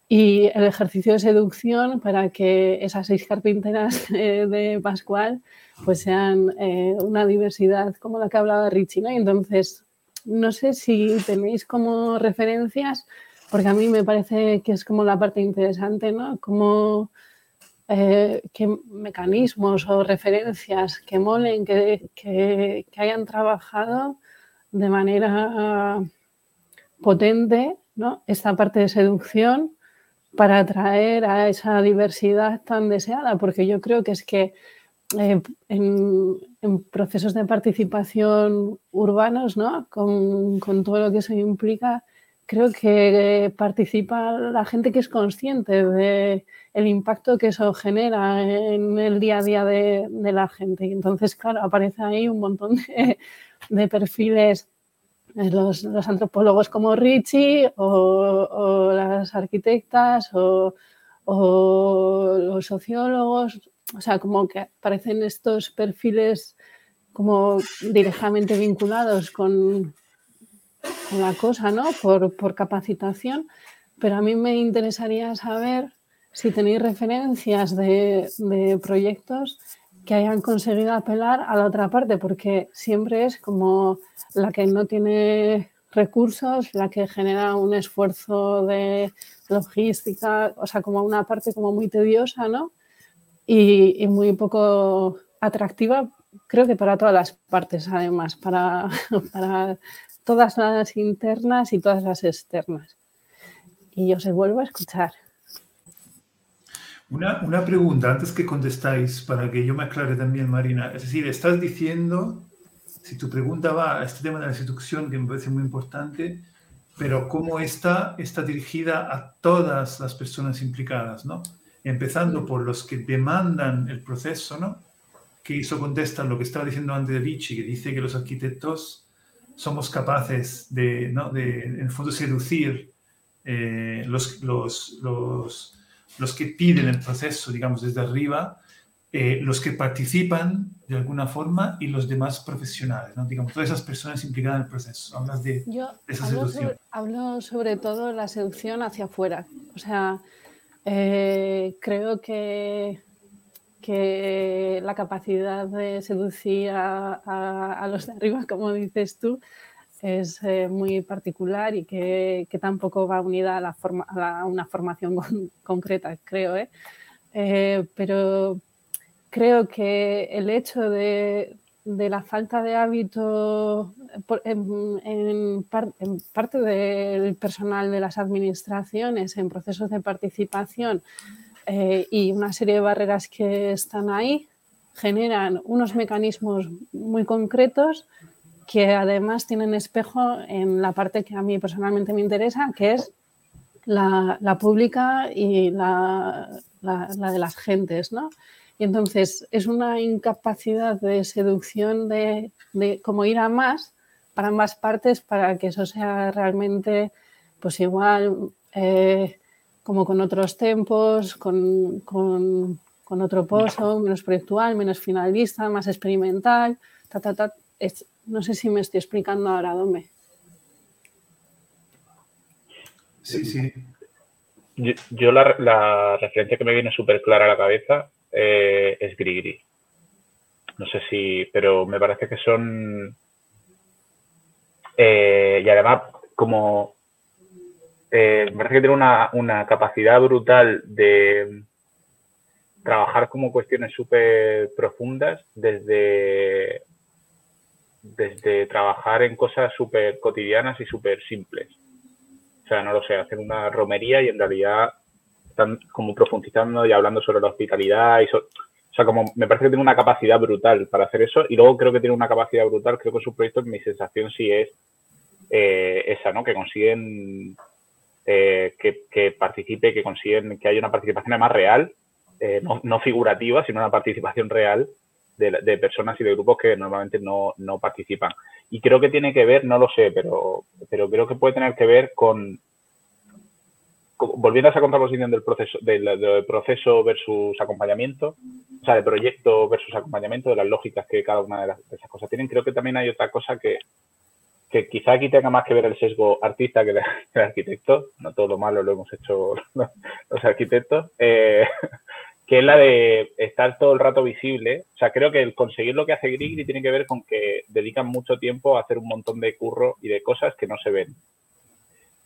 y el ejercicio de seducción para que esas seis carpinteras de Pascual pues sean eh, una diversidad como la que hablaba Richie, ¿no? Y entonces, no sé si tenéis como referencias porque a mí me parece que es como la parte interesante, ¿no? Como eh, qué mecanismos o referencias que molen, que, que, hayan trabajado de manera potente ¿no? esta parte de seducción para atraer a esa diversidad tan deseada, porque yo creo que es que eh, en, procesos de participación urbanos, ¿no? con, con todo lo que eso implica, creo que participa la gente que es consciente del el impacto que eso genera en el día a día de, la gente. Y entonces, claro, aparece ahí un montón de, perfiles, eh, los, antropólogos como Richie o, las arquitectas o, o los sociólogos, o sea, como que aparecen estos perfiles como directamente vinculados con, la cosa, ¿no? Por, capacitación, pero a mí me interesaría saber si tenéis referencias de, proyectos que hayan conseguido apelar a la otra parte, porque siempre es como la que no tiene recursos, la que genera un esfuerzo de logística, o sea, como una parte como muy tediosa, ¿no? Y, y muy poco atractiva, creo que para todas las partes, además, para, para todas las internas y todas las externas. Y yo se vuelvo a escuchar. Una, una, pregunta antes que contestáis para que yo me aclare también, Marina. Es decir, estás diciendo, si tu pregunta va a este tema de la seducción, que me parece muy importante, pero cómo está, está dirigida a todas las personas implicadas, ¿no? Empezando por los que demandan el proceso, ¿no? Que eso contesta lo que estaba diciendo antes de Vichy, que dice que los arquitectos somos capaces de, ¿no? de en el fondo, seducir eh, los, los, los, los, que piden el proceso, digamos, desde arriba, eh, los que participan de alguna forma y los demás profesionales, ¿no? digamos, todas esas personas implicadas en el proceso. Hablas de, esa hablo seducción. Sobre, hablo sobre todo la seducción hacia afuera. O sea, eh, creo que que la capacidad de seducir a, los de arriba, como dices tú, es eh, muy particular y que, tampoco va unida a, una formación concreta, creo. ¿eh? ¿eh? pero creo que el hecho de, la falta de hábito en, en, parte del personal de las administraciones en procesos de participación eh, y una serie de barreras que están ahí generan unos mecanismos muy concretos que además tienen espejo en la parte que a mí personalmente me interesa, que es la, pública y la, de las gentes, ¿no? Y entonces es una incapacidad de seducción de, de como ir a más para ambas partes para que eso sea realmente pues igual eh, como con otros tempos, con, otro pozo, menos proyectual, menos finalista, más experimental. No sé si me estoy explicando ahora, Dome. Sí, sí. Yo, la, referencia que me viene súper clara a la cabeza eh, es Grigri. No sé si, pero me parece que son... Eh, y además, como... Eh, me parece que tiene una, una capacidad brutal de trabajar como cuestiones súper profundas desde, desde trabajar en cosas súper cotidianas y súper simples. O sea, no lo sé, hacer una romería y en realidad están como profundizando y hablando sobre la hospitalidad y o sea, como me parece que tiene una capacidad brutal para hacer eso y luego creo que tiene una capacidad brutal, creo que su proyecto, mi sensación sí es eh, esa, ¿no? Que consiguen eh, que, participe, que consiguen que haya una participación más real, eh, no, figurativa, sino una participación real de, personas y de grupos que normalmente no, no, participan. Y creo que tiene que ver, no lo sé, pero, pero creo que puede tener que ver con, volviendo a esa contraposición del proceso, del, proceso versus acompañamiento, o sea, de proyecto versus acompañamiento, de las lógicas que cada una de, esas cosas tienen, creo que también hay otra cosa que, que quizá aquí tenga más que ver el sesgo artista que el, arquitecto, no todo lo malo lo hemos hecho los, arquitectos, eh, que es la de estar todo el rato visible. O sea, creo que el conseguir lo que hace Grigri tiene que ver con que dedican mucho tiempo a hacer un montón de curro y de cosas que no se ven.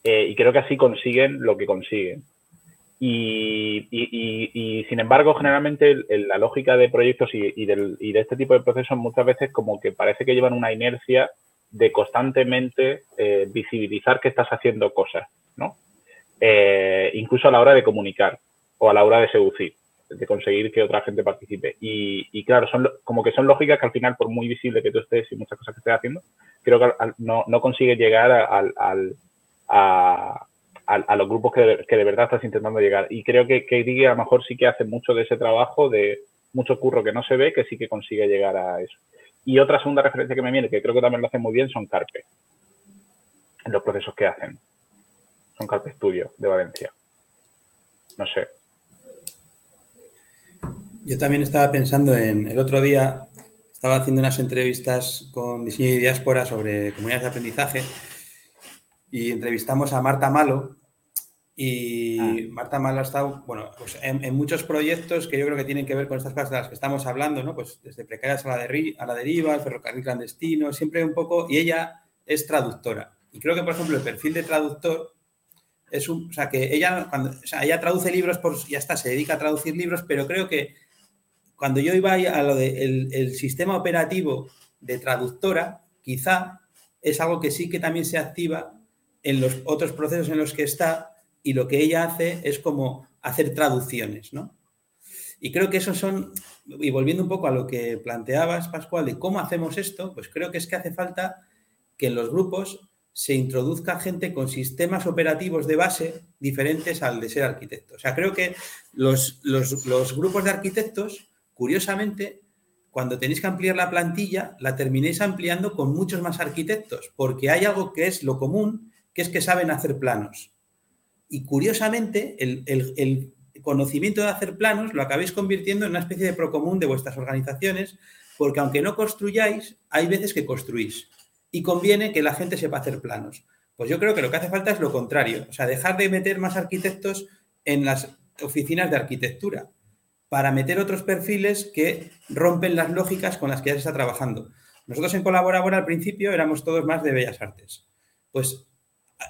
Eh, y creo que así consiguen lo que consiguen. Y, sin embargo, generalmente la lógica de proyectos y, de este tipo de procesos muchas veces como que parece que llevan una inercia de constantemente eh, visibilizar que estás haciendo cosas, ¿no? Eh, incluso a la hora de comunicar o a la hora de seducir, de conseguir que otra gente participe. Y, claro, son como que son lógicas que al final, por muy visible que tú estés y muchas cosas que estés haciendo, creo que no, no consigues llegar al a, los grupos que de, verdad estás intentando llegar. Y creo que, que a lo mejor sí que hace mucho de ese trabajo, de mucho curro que no se ve, que sí que consigue llegar a eso. Y otra segunda referencia que me viene, que creo que también lo hacen muy bien, son Carpe. En los procesos que hacen. Son Carpe Studio de Valencia. No sé. Yo también estaba pensando en el otro día, estaba haciendo unas entrevistas con diseño y diáspora sobre comunidades de aprendizaje y entrevistamos a Marta Malo. Y ah. Marta Malo ha estado, bueno, pues en, muchos proyectos que yo creo que tienen que ver con estas cosas de las que estamos hablando, ¿no? Pues desde precarias a la, a la deriva, el ferrocarril clandestino, siempre un poco, y ella es traductora. Y creo que, por ejemplo, el perfil de traductor es un, o sea, que ella, cuando, o sea, ella traduce libros, por, ya está, se dedica a traducir libros, pero creo que cuando yo iba a lo del de el sistema operativo de traductora, quizá es algo que sí que también se activa en los otros procesos en los que está y lo que ella hace es como hacer traducciones, ¿no? Y creo que esos son, y volviendo un poco a lo que planteabas, Pascual, de cómo hacemos esto, pues creo que es que hace falta que en los grupos se introduzca gente con sistemas operativos de base diferentes al de ser arquitecto. O sea, creo que los, los, los grupos de arquitectos, curiosamente, cuando tenéis que ampliar la plantilla, la terminéis ampliando con muchos más arquitectos, porque hay algo que es lo común que es que saben hacer planos. Y curiosamente, el, conocimiento de hacer planos lo acabéis convirtiendo en una especie de procomún de vuestras organizaciones, porque aunque no construyáis, hay veces que construís. Y conviene que la gente sepa hacer planos. Pues yo creo que lo que hace falta es lo contrario, o sea, dejar de meter más arquitectos en las oficinas de arquitectura para meter otros perfiles que rompen las lógicas con las que ya se está trabajando. Nosotros en Colaborabora al principio éramos todos más de bellas artes. Pues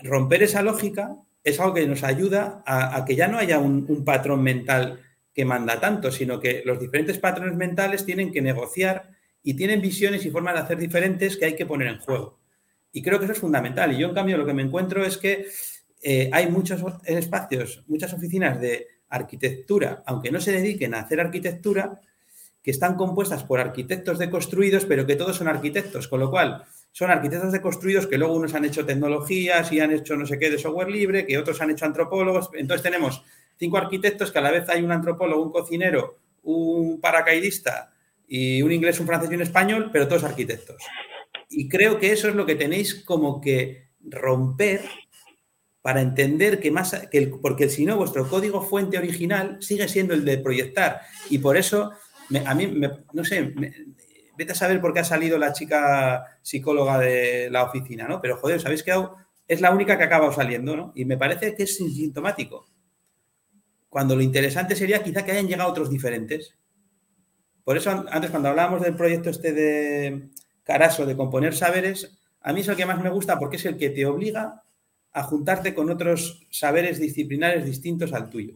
romper esa lógica es algo que nos ayuda a, que ya no haya un, patrón mental que manda tanto, sino que los diferentes patrones mentales tienen que negociar y tienen visiones y formas de hacer diferentes que hay que poner en juego. Y creo que eso es fundamental. Y yo, en cambio, lo que me encuentro es que eh, hay muchos espacios, muchas oficinas de arquitectura, aunque no se dediquen a hacer arquitectura, que están compuestas por arquitectos deconstruidos, pero que todos son arquitectos, con lo cual son arquitectos deconstruidos que luego unos han hecho tecnologías y han hecho no sé qué de software libre, que otros han hecho antropólogos. Entonces tenemos cinco arquitectos que a la vez hay un antropólogo, un cocinero, un paracaidista y un inglés, un francés y un español, pero todos arquitectos. Y creo que eso es lo que tenéis como que romper para entender que más, que porque si no, vuestro código fuente original sigue siendo el de proyectar. Y por eso, a mí, no sé, vete a saber por qué ha salido la chica psicóloga de la oficina, ¿no? Pero joder, ¿sabéis qué? Es la única que ha acabado saliendo, ¿no? Y me parece que es sintomático. cuando lo interesante sería quizá que hayan llegado otros diferentes. Por eso antes cuando hablábamos del proyecto este de Caraso, de componer saberes, a mí es el que más me gusta porque es el que te obliga a juntarte con otros saberes disciplinares distintos al tuyo.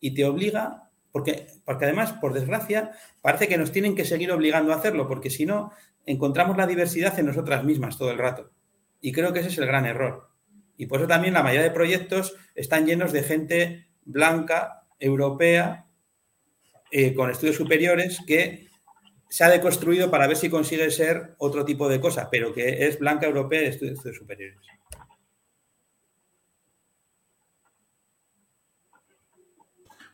Y te obliga, porque, porque además, por desgracia, parece que nos tienen que seguir obligando a hacerlo, porque si no, encontramos la diversidad en nosotras mismas todo el rato. Y creo que ese es el gran error. Y por eso también la mayoría de proyectos están llenos de gente blanca, europea, eh, con estudios superiores, que se ha deconstruido para ver si consigue ser otro tipo de cosa, pero que es blanca, europea y estudios superiores.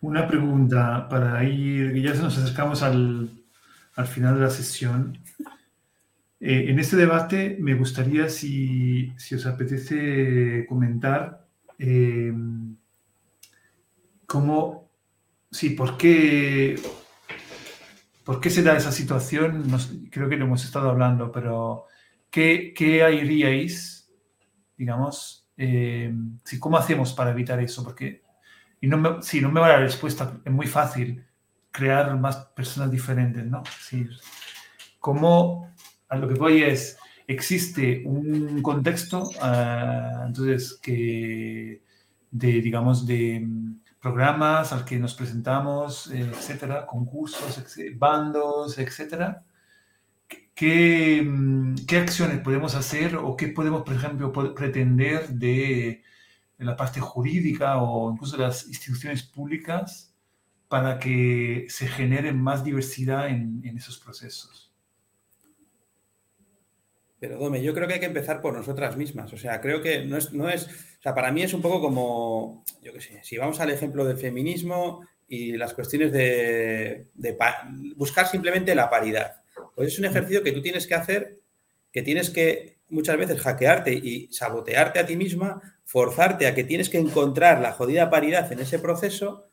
Una pregunta para ir, ya nos acercamos al, final de la sesión. Eh, en este debate me gustaría, si, os apetece comentar, eh, cómo, sí, por qué, por qué se da esa situación, creo que lo hemos estado hablando, pero ¿qué, qué haríais, digamos, eh, cómo hacemos para evitar eso? Porque y no me, si no me va la respuesta, es muy fácil crear más personas diferentes, ¿no? Sí. ¿Cómo, a lo que voy es, existe un contexto, uh, entonces, que de, digamos, de mm, programas al que nos presentamos, eh, etcétera, concursos, bandos, etcétera. ¿Qué, mm, ¿Qué, acciones podemos hacer o qué podemos, por ejemplo, pretender de en la parte jurídica o incluso las instituciones públicas para que se genere más diversidad en, esos procesos. Pero Dome, yo creo que hay que empezar por nosotras mismas. O sea, creo que no es, no es, o sea, para mí es un poco como, yo qué sé, si vamos al ejemplo del feminismo y las cuestiones de, de buscar simplemente la paridad. Pues es un ejercicio que tú tienes que hacer, que tienes que muchas veces hackearte y sabotearte a ti misma forzarte a que tienes que encontrar la jodida paridad en ese proceso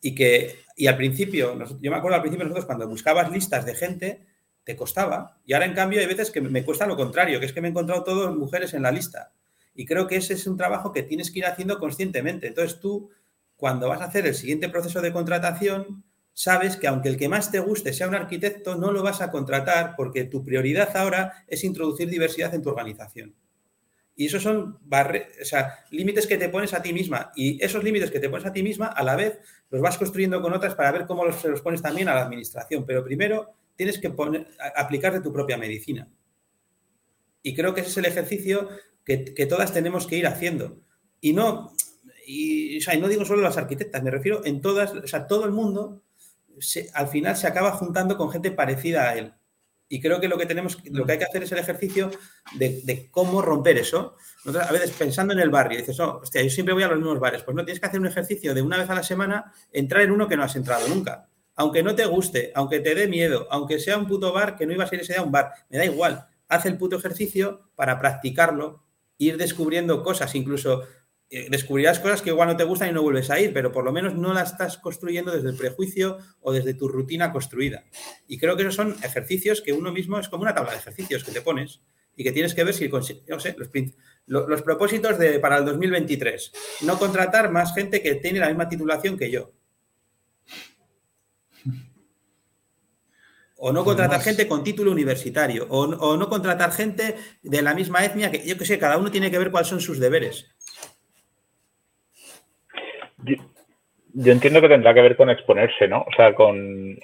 y que, y al principio, yo me acuerdo al principio nosotros cuando buscabas listas de gente, te costaba. Y ahora en cambio hay veces que me cuesta lo contrario, que es que me he encontrado todas mujeres en la lista. Y creo que ese es un trabajo que tienes que ir haciendo conscientemente. Entonces tú, cuando vas a hacer el siguiente proceso de contratación, sabes que aunque el que más te guste sea un arquitecto, no lo vas a contratar porque tu prioridad ahora es introducir diversidad en tu organización. Y esos son límites que te pones a ti misma. Y esos límites que te pones a ti misma, a la vez, los vas construyendo con otras para ver cómo los, los pones también a la administración. Pero primero tienes que poner, aplicar de tu propia medicina. Y creo que ese es el ejercicio que, todas tenemos que ir haciendo. Y no, y, no digo solo las arquitectas, me refiero en todas, o sea, todo el mundo al final se acaba juntando con gente parecida a él. Y creo que lo que tenemos, lo que hay que hacer es el ejercicio de, cómo romper eso. a veces pensando en el barrio, dices, oh, hostia, yo siempre voy a los mismos bares. Pues no, tienes que hacer un ejercicio de una vez a la semana, entrar en uno que no has entrado nunca. Aunque no te guste, aunque te dé miedo, aunque sea un puto bar que no iba a ser ese día un bar, me da igual. Haz el puto ejercicio para practicarlo, ir descubriendo cosas, incluso descubrirás cosas que igual no te gustan y no vuelves a ir, pero por lo menos no las estás construyendo desde el prejuicio o desde tu rutina construida. Y creo que esos son ejercicios que uno mismo es como una tabla de ejercicios que te pones y que tienes que ver si, no sé, los, los propósitos de, para el 2023. No contratar más gente que tiene la misma titulación que yo. O no contratar gente con título universitario, o, o, no contratar gente de la misma etnia, que yo que sé, cada uno tiene que ver cuáles son sus deberes. Yo, entiendo que tendrá que ver con exponerse, ¿no? O sea, con.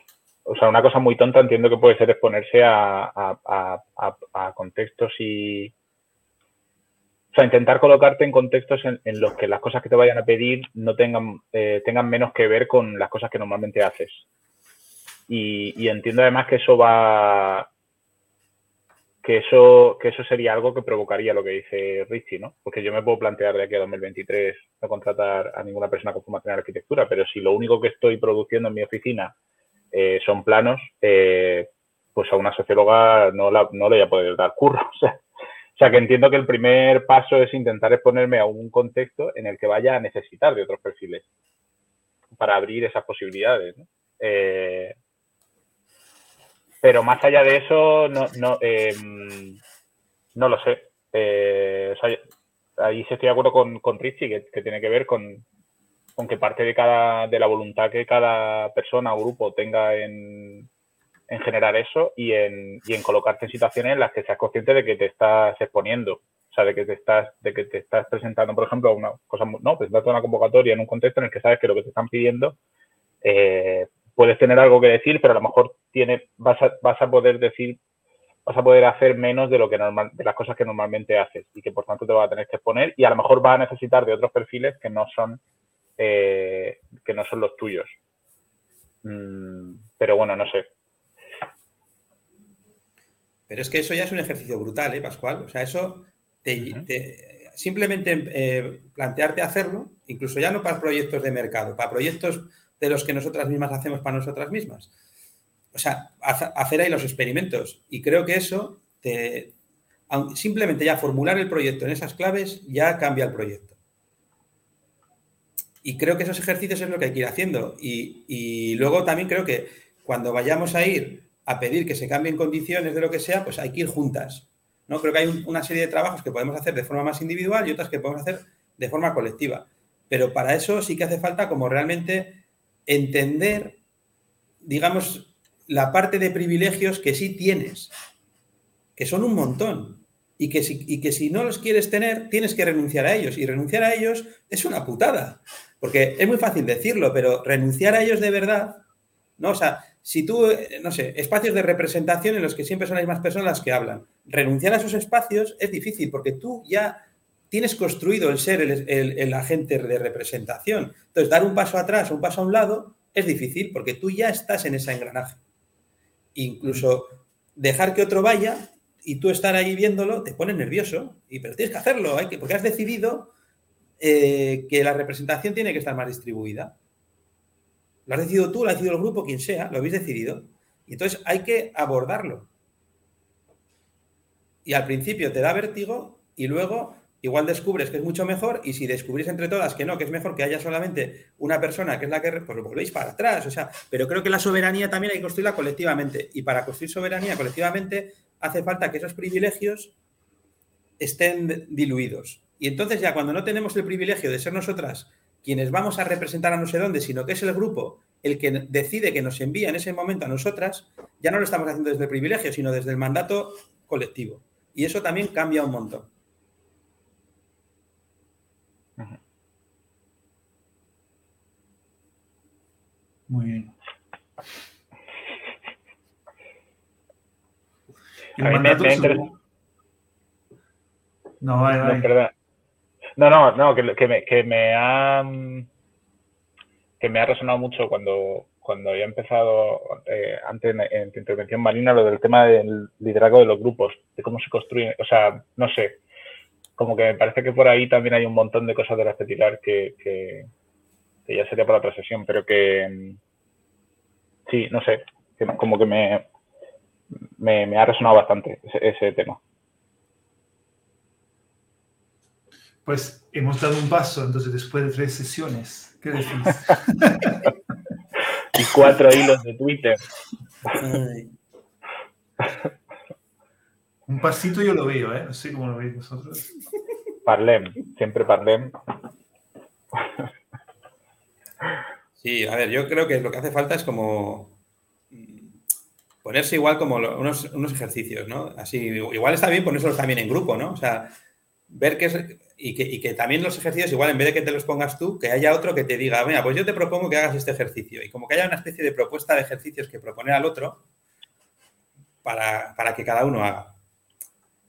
O sea, una cosa muy tonta entiendo que puede ser exponerse a, contextos y. O sea, intentar colocarte en contextos en, los que las cosas que te vayan a pedir no tengan, eh, tengan menos que ver con las cosas que normalmente haces. y, entiendo además que eso va, que eso, que eso sería algo que provocaría lo que dice Richie, ¿no? Porque yo me puedo plantear de aquí a 2023 no contratar a ninguna persona con formación en arquitectura, pero si lo único que estoy produciendo en mi oficina eh, son planos, eh, pues a una socióloga no, la, no le voy a poder dar curro. O sea, que entiendo que el primer paso es intentar exponerme a un contexto en el que vaya a necesitar de otros perfiles para abrir esas posibilidades. ¿no? Eh, pero más allá de eso, no, no, em, no lo sé. Eh, ahí sí estoy de acuerdo con, con Richie, que, tiene que ver con, aunque parte de cada de la voluntad que cada persona o grupo tenga en, en generar eso y en, y en colocarte en situaciones en las que seas consciente de que te estás exponiendo. O sea, de que te estás, de que te estás presentando, por ejemplo, una cosa, no, presentando una convocatoria en un contexto en el que sabes que lo que te están pidiendo eh, puedes tener algo que decir, pero a lo mejor tiene, vas, a, vas a poder decir, vas a poder hacer menos de lo que normal, de las cosas que normalmente haces y que por tanto te vas a tener que exponer y a lo mejor vas a necesitar de otros perfiles que no son eh, que no son los tuyos. Mm, pero bueno, no sé. Pero es que eso ya es un ejercicio brutal, ¿eh, Pascual? O sea, eso simplemente eh, plantearte hacerlo, incluso ya no para proyectos de mercado, para proyectos de los que nosotras mismas hacemos para nosotras mismas. O sea, hacer ahí los experimentos. Y creo que eso, te, simplemente ya formular el proyecto en esas claves, ya cambia el proyecto. Y creo que esos ejercicios es lo que hay que ir haciendo. Y, y luego también creo que cuando vayamos a ir a pedir que se cambien condiciones de lo que sea, pues hay que ir juntas. ¿no? Creo que hay una serie de trabajos que podemos hacer de forma más individual y otras que podemos hacer de forma colectiva. Pero para eso sí que hace falta como realmente entender, digamos, la parte de privilegios que sí tienes, que son un montón, y que, si, y que si no los quieres tener, tienes que renunciar a ellos. Y renunciar a ellos es una putada, porque es muy fácil decirlo, pero renunciar a ellos de verdad, ¿no? O sea, si tú, no sé, espacios de representación en los que siempre son las mismas personas las que hablan, renunciar a esos espacios es difícil porque tú ya tienes construido el ser el, agente de representación. Entonces, dar un paso atrás un paso a un lado es difícil porque tú ya estás en ese engranaje. Incluso dejar que otro vaya y tú estar ahí viéndolo te pone nervioso, y, pero tienes que hacerlo, porque has decidido eh, que la representación tiene que estar más distribuida. Lo has decidido tú, lo ha decidido el grupo, quien sea, lo habéis decidido. Y entonces hay que abordarlo. Y al principio te da vértigo y luego igual descubres que es mucho mejor y si descubrís entre todas que no, que es mejor que haya solamente una persona que es la que, pues lo volvéis para atrás. O sea, pero creo que la soberanía también hay que construirla colectivamente y para construir soberanía colectivamente hace falta que esos privilegios estén diluidos. Y entonces ya cuando no tenemos el privilegio de ser nosotras quienes vamos a representar a no sé dónde, sino que es el grupo el que decide que nos envía en ese momento a nosotras, ya no lo estamos haciendo desde el privilegio, sino desde el mandato colectivo. Y eso también cambia un montón. Muy bien. No, vaya, no, no, no, que, que, me, que me ha que me ha resonado mucho cuando, cuando había empezado eh, antes en, tu intervención, Marina, lo del tema del liderazgo de los grupos, de cómo se construye, o sea, no sé, como que me parece que por ahí también hay un montón de cosas de las que que, que, ya sería para otra sesión, pero que sí, no sé, como que me, me, ha resonado bastante ese tema. Pues hemos dado un paso, entonces después de tres sesiones, ¿qué decís? y cuatro hilos de Twitter. Un pasito yo lo veo, ¿eh? No sé cómo lo veis vosotros. Parlem, siempre parlem. Sí, a ver, yo creo que lo que hace falta es como mm, ponerse igual como unos, unos ejercicios, ¿no? Así, igual está bien ponérselos también en grupo, ¿no? O sea, ver que es, y que, también los ejercicios, igual en vez de que te los pongas tú, que haya otro que te diga, mira, pues yo te propongo que hagas este ejercicio. Y como que haya una especie de propuesta de ejercicios que proponer al otro para, que cada uno haga.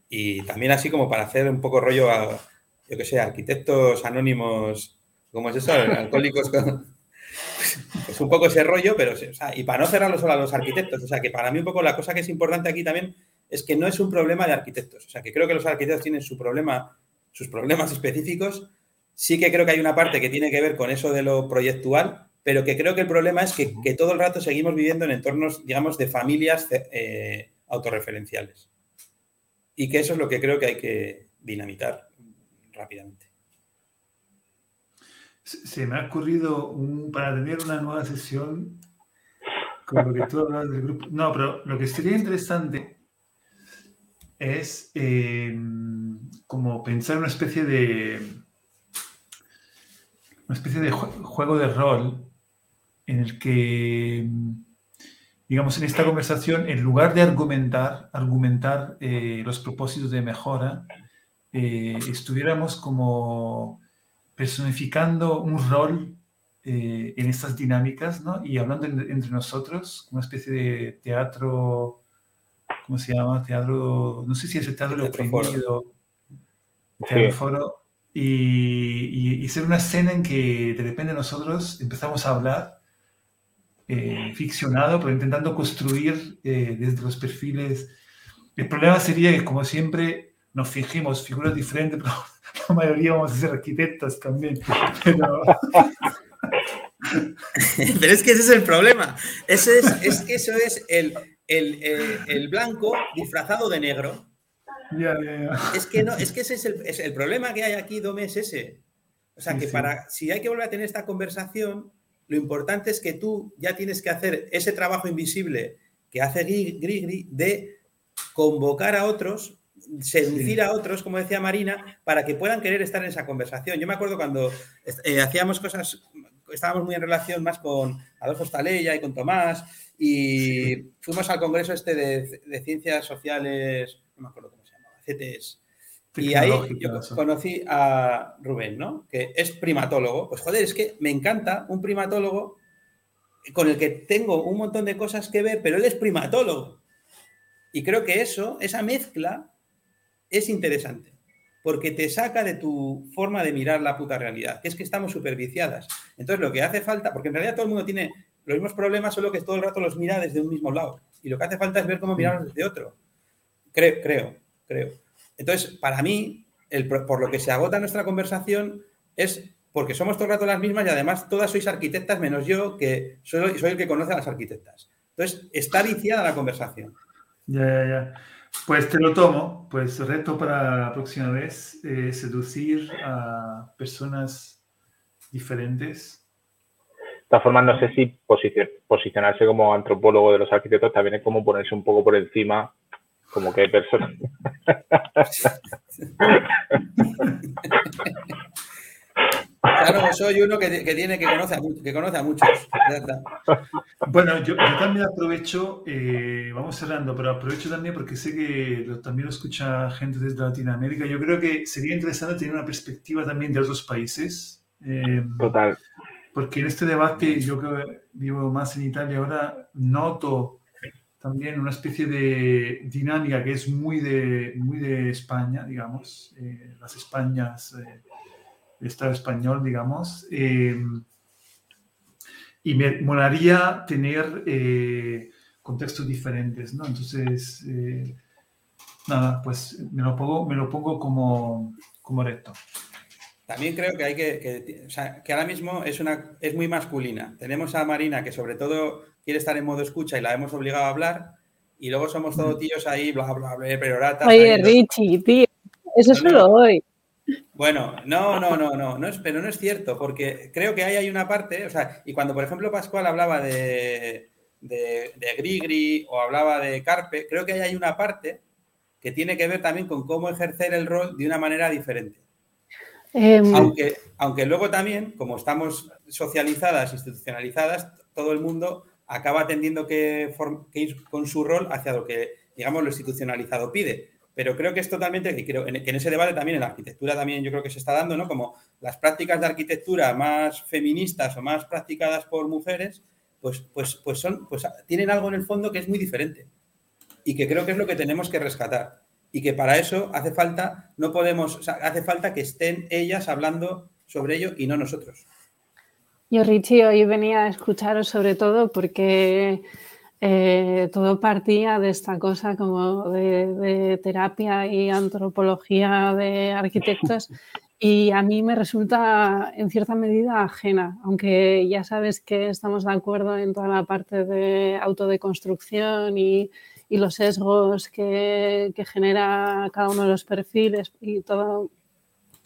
Y también así como para hacer un poco rollo a, yo qué sé, arquitectos anónimos, ¿cómo es eso? Alcohólicos Pues un poco ese rollo, pero, y para no cerrarlo solo a los arquitectos, o sea, que para mí un poco la cosa que es importante aquí también es que no es un problema de arquitectos. O sea, que creo que los arquitectos tienen su problema, sus problemas específicos. Sí que creo que hay una parte que tiene que ver con eso de lo proyectual, pero que creo que el problema es que, todo el rato seguimos viviendo en entornos, digamos, de familias eh, autorreferenciales. Y que eso es lo que creo que hay que dinamitar rápidamente. Se me ha ocurrido para tener una nueva sesión con lo que tú hablas del grupo. No, pero lo que sería interesante es eh, como pensar una especie de una especie de juego de rol en el que, digamos, en esta conversación, en lugar de argumentar, argumentar eh, los propósitos de mejora, eh, estuviéramos como personificando un rol eh, en estas dinámicas, ¿no? Y hablando entre nosotros, una especie de teatro, ¿cómo se llama? Teatro, no sé si es el teatro, teatro oprimido, teatro foro, y, ser una escena en que de repente nosotros empezamos a hablar eh, ficcionado, pero intentando construir eh, desde los perfiles. El problema sería que, como siempre, nos fingimos figuras diferentes, pero la mayoría vamos a ser arquitectos también. Pero... pero es que ese es el problema. Ese es, es que eso es el, el, el, el blanco disfrazado de negro. Es que no, es que ese es el, problema que hay aquí, Dome, es ese. O sea, que para, si hay que volver a tener esta conversación, lo importante es que tú ya tienes que hacer ese trabajo invisible que hace Grigri de convocar a otros, seducir a otros, como decía Marina, para que puedan querer estar en esa conversación. Yo me acuerdo cuando eh, hacíamos cosas, estábamos muy en relación más con Adolfo Stalella y con Tomás, y fuimos al congreso este de, de ciencias sociales, no me acuerdo cómo CTS. Y ahí yo conocí a Rubén, ¿no? Que es primatólogo. Pues joder, es que me encanta un primatólogo con el que tengo un montón de cosas que ver, pero él es primatólogo. Y creo que eso, esa mezcla, es interesante. Porque te saca de tu forma de mirar la puta realidad, que es que estamos superviciadas. Entonces, lo que hace falta, porque en realidad todo el mundo tiene los mismos problemas, solo que todo el rato los mira desde un mismo lado. Y lo que hace falta es ver cómo mirarlos desde otro. Creo, creo creo. Entonces, para mí, el, por lo que se agota nuestra conversación es porque somos todo el rato las mismas y además todas sois arquitectas menos yo, que soy, soy el que conoce a las arquitectas. Entonces, está viciada la conversación. Ya, ya, ya. Pues te lo tomo. Pues reto para la próxima vez, eh, seducir a personas diferentes. De todas formas, no sé si posicionarse como antropólogo de los arquitectos también es como ponerse un poco por encima como que hay personas. Claro, soy uno que, tiene que conoce a, que conoce a muchos. Bueno, yo, también aprovecho, eh, vamos cerrando, pero aprovecho también porque sé que también lo escucha gente desde Latinoamérica. Yo creo que sería interesante tener una perspectiva también de otros países. Eh, Total. Porque en este debate, yo que vivo más en Italia ahora, noto también una especie de dinámica que es muy de, muy de España, digamos, eh, las Españas, eh, Estado español, digamos. Eh, y me molaría tener contextos diferentes, ¿no? Entonces, nada, pues me lo pongo, me lo pongo como, como reto. También creo que hay que, que, o sea, que ahora mismo es, una, es muy masculina. Tenemos a Marina, que sobre todo quiere estar en modo escucha y la hemos obligado a hablar, y luego somos todos tíos ahí, bla, bla, bla, peroratas. Oye, Richie, tío, eso solo hoy. Bueno, no, no, no, no, no es, pero no es cierto, porque creo que ahí hay una parte, o sea, y cuando por ejemplo Pascual hablaba de, de, de Grigri o hablaba de Carpe, creo que ahí hay una parte que tiene que ver también con cómo ejercer el rol de una manera diferente. Em, aunque, aunque luego también, como estamos socializadas, institucionalizadas, todo el mundo acaba tendiendo que, ir con su rol hacia lo que, digamos, lo institucionalizado pide. Pero creo que es totalmente, y creo que en ese debate también, en la arquitectura también yo creo que se está dando, ¿no? Como las prácticas de arquitectura más feministas o más practicadas por mujeres, pues, pues, pues, son, pues tienen algo en el fondo que es muy diferente. Y que creo que es lo que tenemos que rescatar. Y que para eso hace falta, no podemos, hace falta que estén ellas hablando sobre ello y no nosotros. Yo, Richie, hoy venía a escucharos sobre todo porque eh, todo partía de esta cosa como de, terapia y antropología de arquitectos y a mí me resulta en cierta medida ajena, aunque ya sabes que estamos de acuerdo en toda la parte de autodeconstrucción y, y los sesgos que, que, genera cada uno de los perfiles y todo,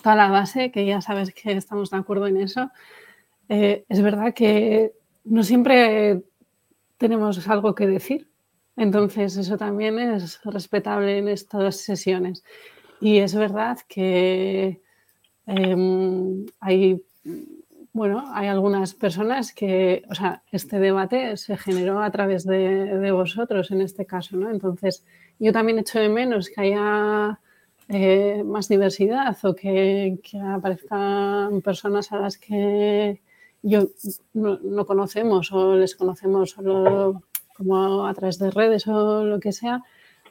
toda la base, que ya sabes que estamos de acuerdo en eso. Eh, es verdad que no siempre tenemos algo que decir. Entonces, eso también es respetable en estas sesiones. Y es verdad que em, hay bueno, hay algunas personas que, o sea, este debate se generó a través de, vosotros en este caso, ¿no? Entonces, yo también echo de menos que haya eh, más diversidad o que, aparezcan personas a las que yo no, conocemos o les conocemos solo como a través de redes o lo que sea,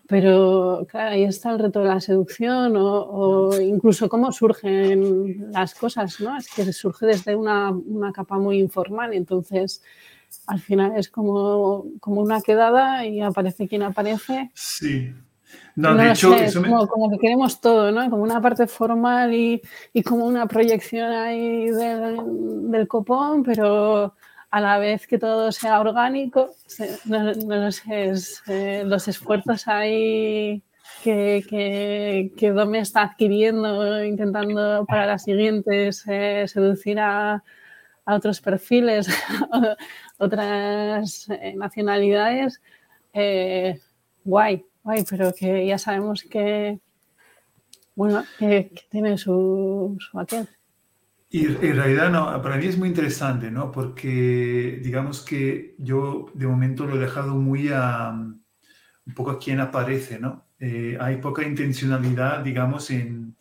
pero claro, ahí está el reto de la seducción o, incluso cómo surgen las cosas, ¿no? Es que surge desde una, una, capa muy informal, entonces al final es como, como una quedada y aparece quien aparece. Sí. No, de hecho, como, que queremos todo, ¿no? Como una parte formal y, y como una proyección ahí del, del copón, pero a la vez que todo sea orgánico, no, no sé, eh, los esfuerzos ahí que, que, que, Dome está adquiriendo, intentando para las siguientes eh, seducir a, a, otros perfiles, otras eh, nacionalidades, guay, guay, pero que ya sabemos que, bueno, tiene su, su aquel. Y en realidad no, para mí es muy interesante, ¿no? Porque digamos que yo de momento lo he dejado muy a poco a quien aparece, ¿no? Eh, hay poca intencionalidad, digamos, en,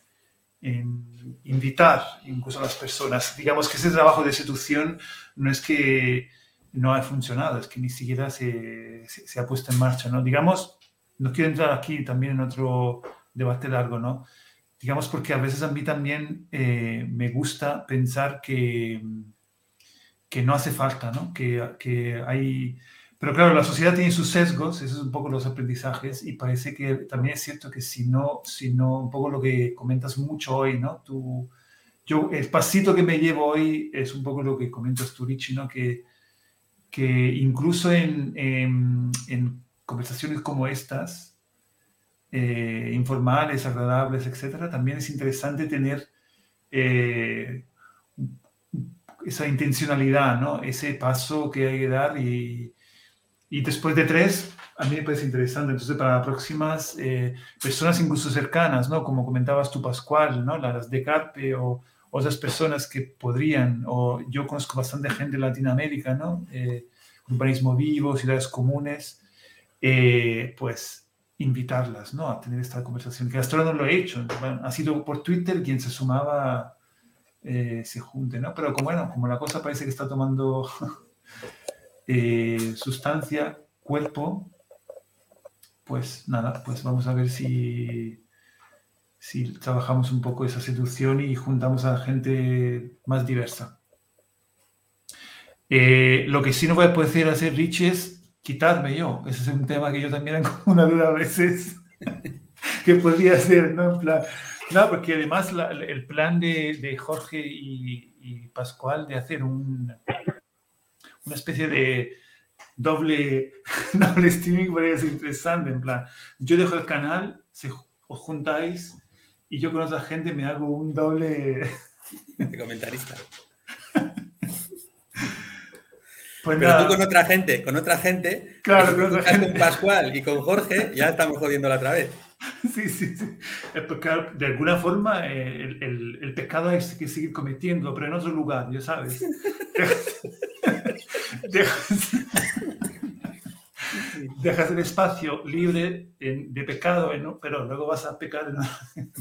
en, invitar incluso a las personas. Digamos que ese trabajo de seducción no es que no ha funcionado, es que ni siquiera se, se, se ha puesto en marcha, ¿no? Digamos, no quiero entrar aquí también en otro debate largo, ¿no? digamos, porque a veces a mí también eh, me gusta pensar que, que no hace falta, ¿no? Que, que, hay... Pero claro, la sociedad tiene sus sesgos, esos son un poco los aprendizajes, y parece que también es cierto que si no, si no un poco lo que comentas mucho hoy, ¿no? Tú, yo, el pasito que me llevo hoy es un poco lo que comentas tú, Richie, ¿no? Que, que incluso en, en, en conversaciones como estas, eh, informales, agradables, etcétera, también es interesante tener eh, esa intencionalidad, ¿no? ese paso que hay que dar y, y, después de tres, a mí me parece interesante. Entonces, para próximas eh, personas incluso cercanas, ¿no? como comentabas tú, Pascual, ¿no? las de Carpe o otras personas que podrían, o yo conozco bastante gente en Latinoamérica, ¿no? urbanismo vivo, ciudades comunes, pues invitarlas ¿no? a tener esta conversación, que hasta ahora no lo he hecho. ha sido por Twitter quien se sumaba, eh, se junte, ¿no? Pero como, bueno, como la cosa parece que está tomando eh, sustancia, cuerpo, pues nada, pues vamos a ver si, si trabajamos un poco esa seducción y juntamos a gente más diversa. Eh, lo que sí no voy a poder hacer, Rich, es quitarme yo. Ese es un tema que yo también tengo una duda a veces que podría ser, ¿no? plan, no, porque además el plan de, de Jorge y, Pascual de hacer un, una especie de doble, doble streaming podría ser interesante, en plan, yo dejo el canal, se, os juntáis y yo con otra gente me hago un doble... Comentarista. Pues Pero tú con otra gente, con otra gente, claro, con, otra gente. con Pascual y con Jorge, ya estamos jodiendo la otra vez. Sí, sí, sí. Porque de alguna forma eh, el, el, el, pescado hay que seguir cometiendo, pero en otro lugar, ya sabes. dejas, dejas, el espacio libre de pecado, pero luego vas a pecar en,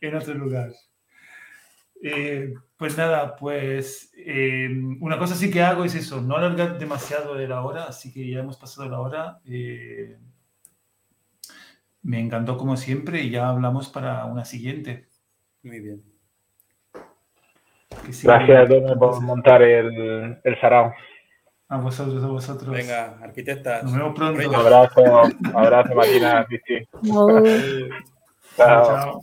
en otro lugar. Eh, pues nada, pues eh, una cosa sí que hago es eso, no alargar demasiado de la hora, así que ya hemos pasado la hora. Eh, me encantó como siempre y ya hablamos para una siguiente. Muy bien. Gracias, por montar el, el sarao. A vosotros, a vosotros. Venga, arquitecta. Nos vemos pronto. Un abrazo, abrazo, Marina. chao. chao.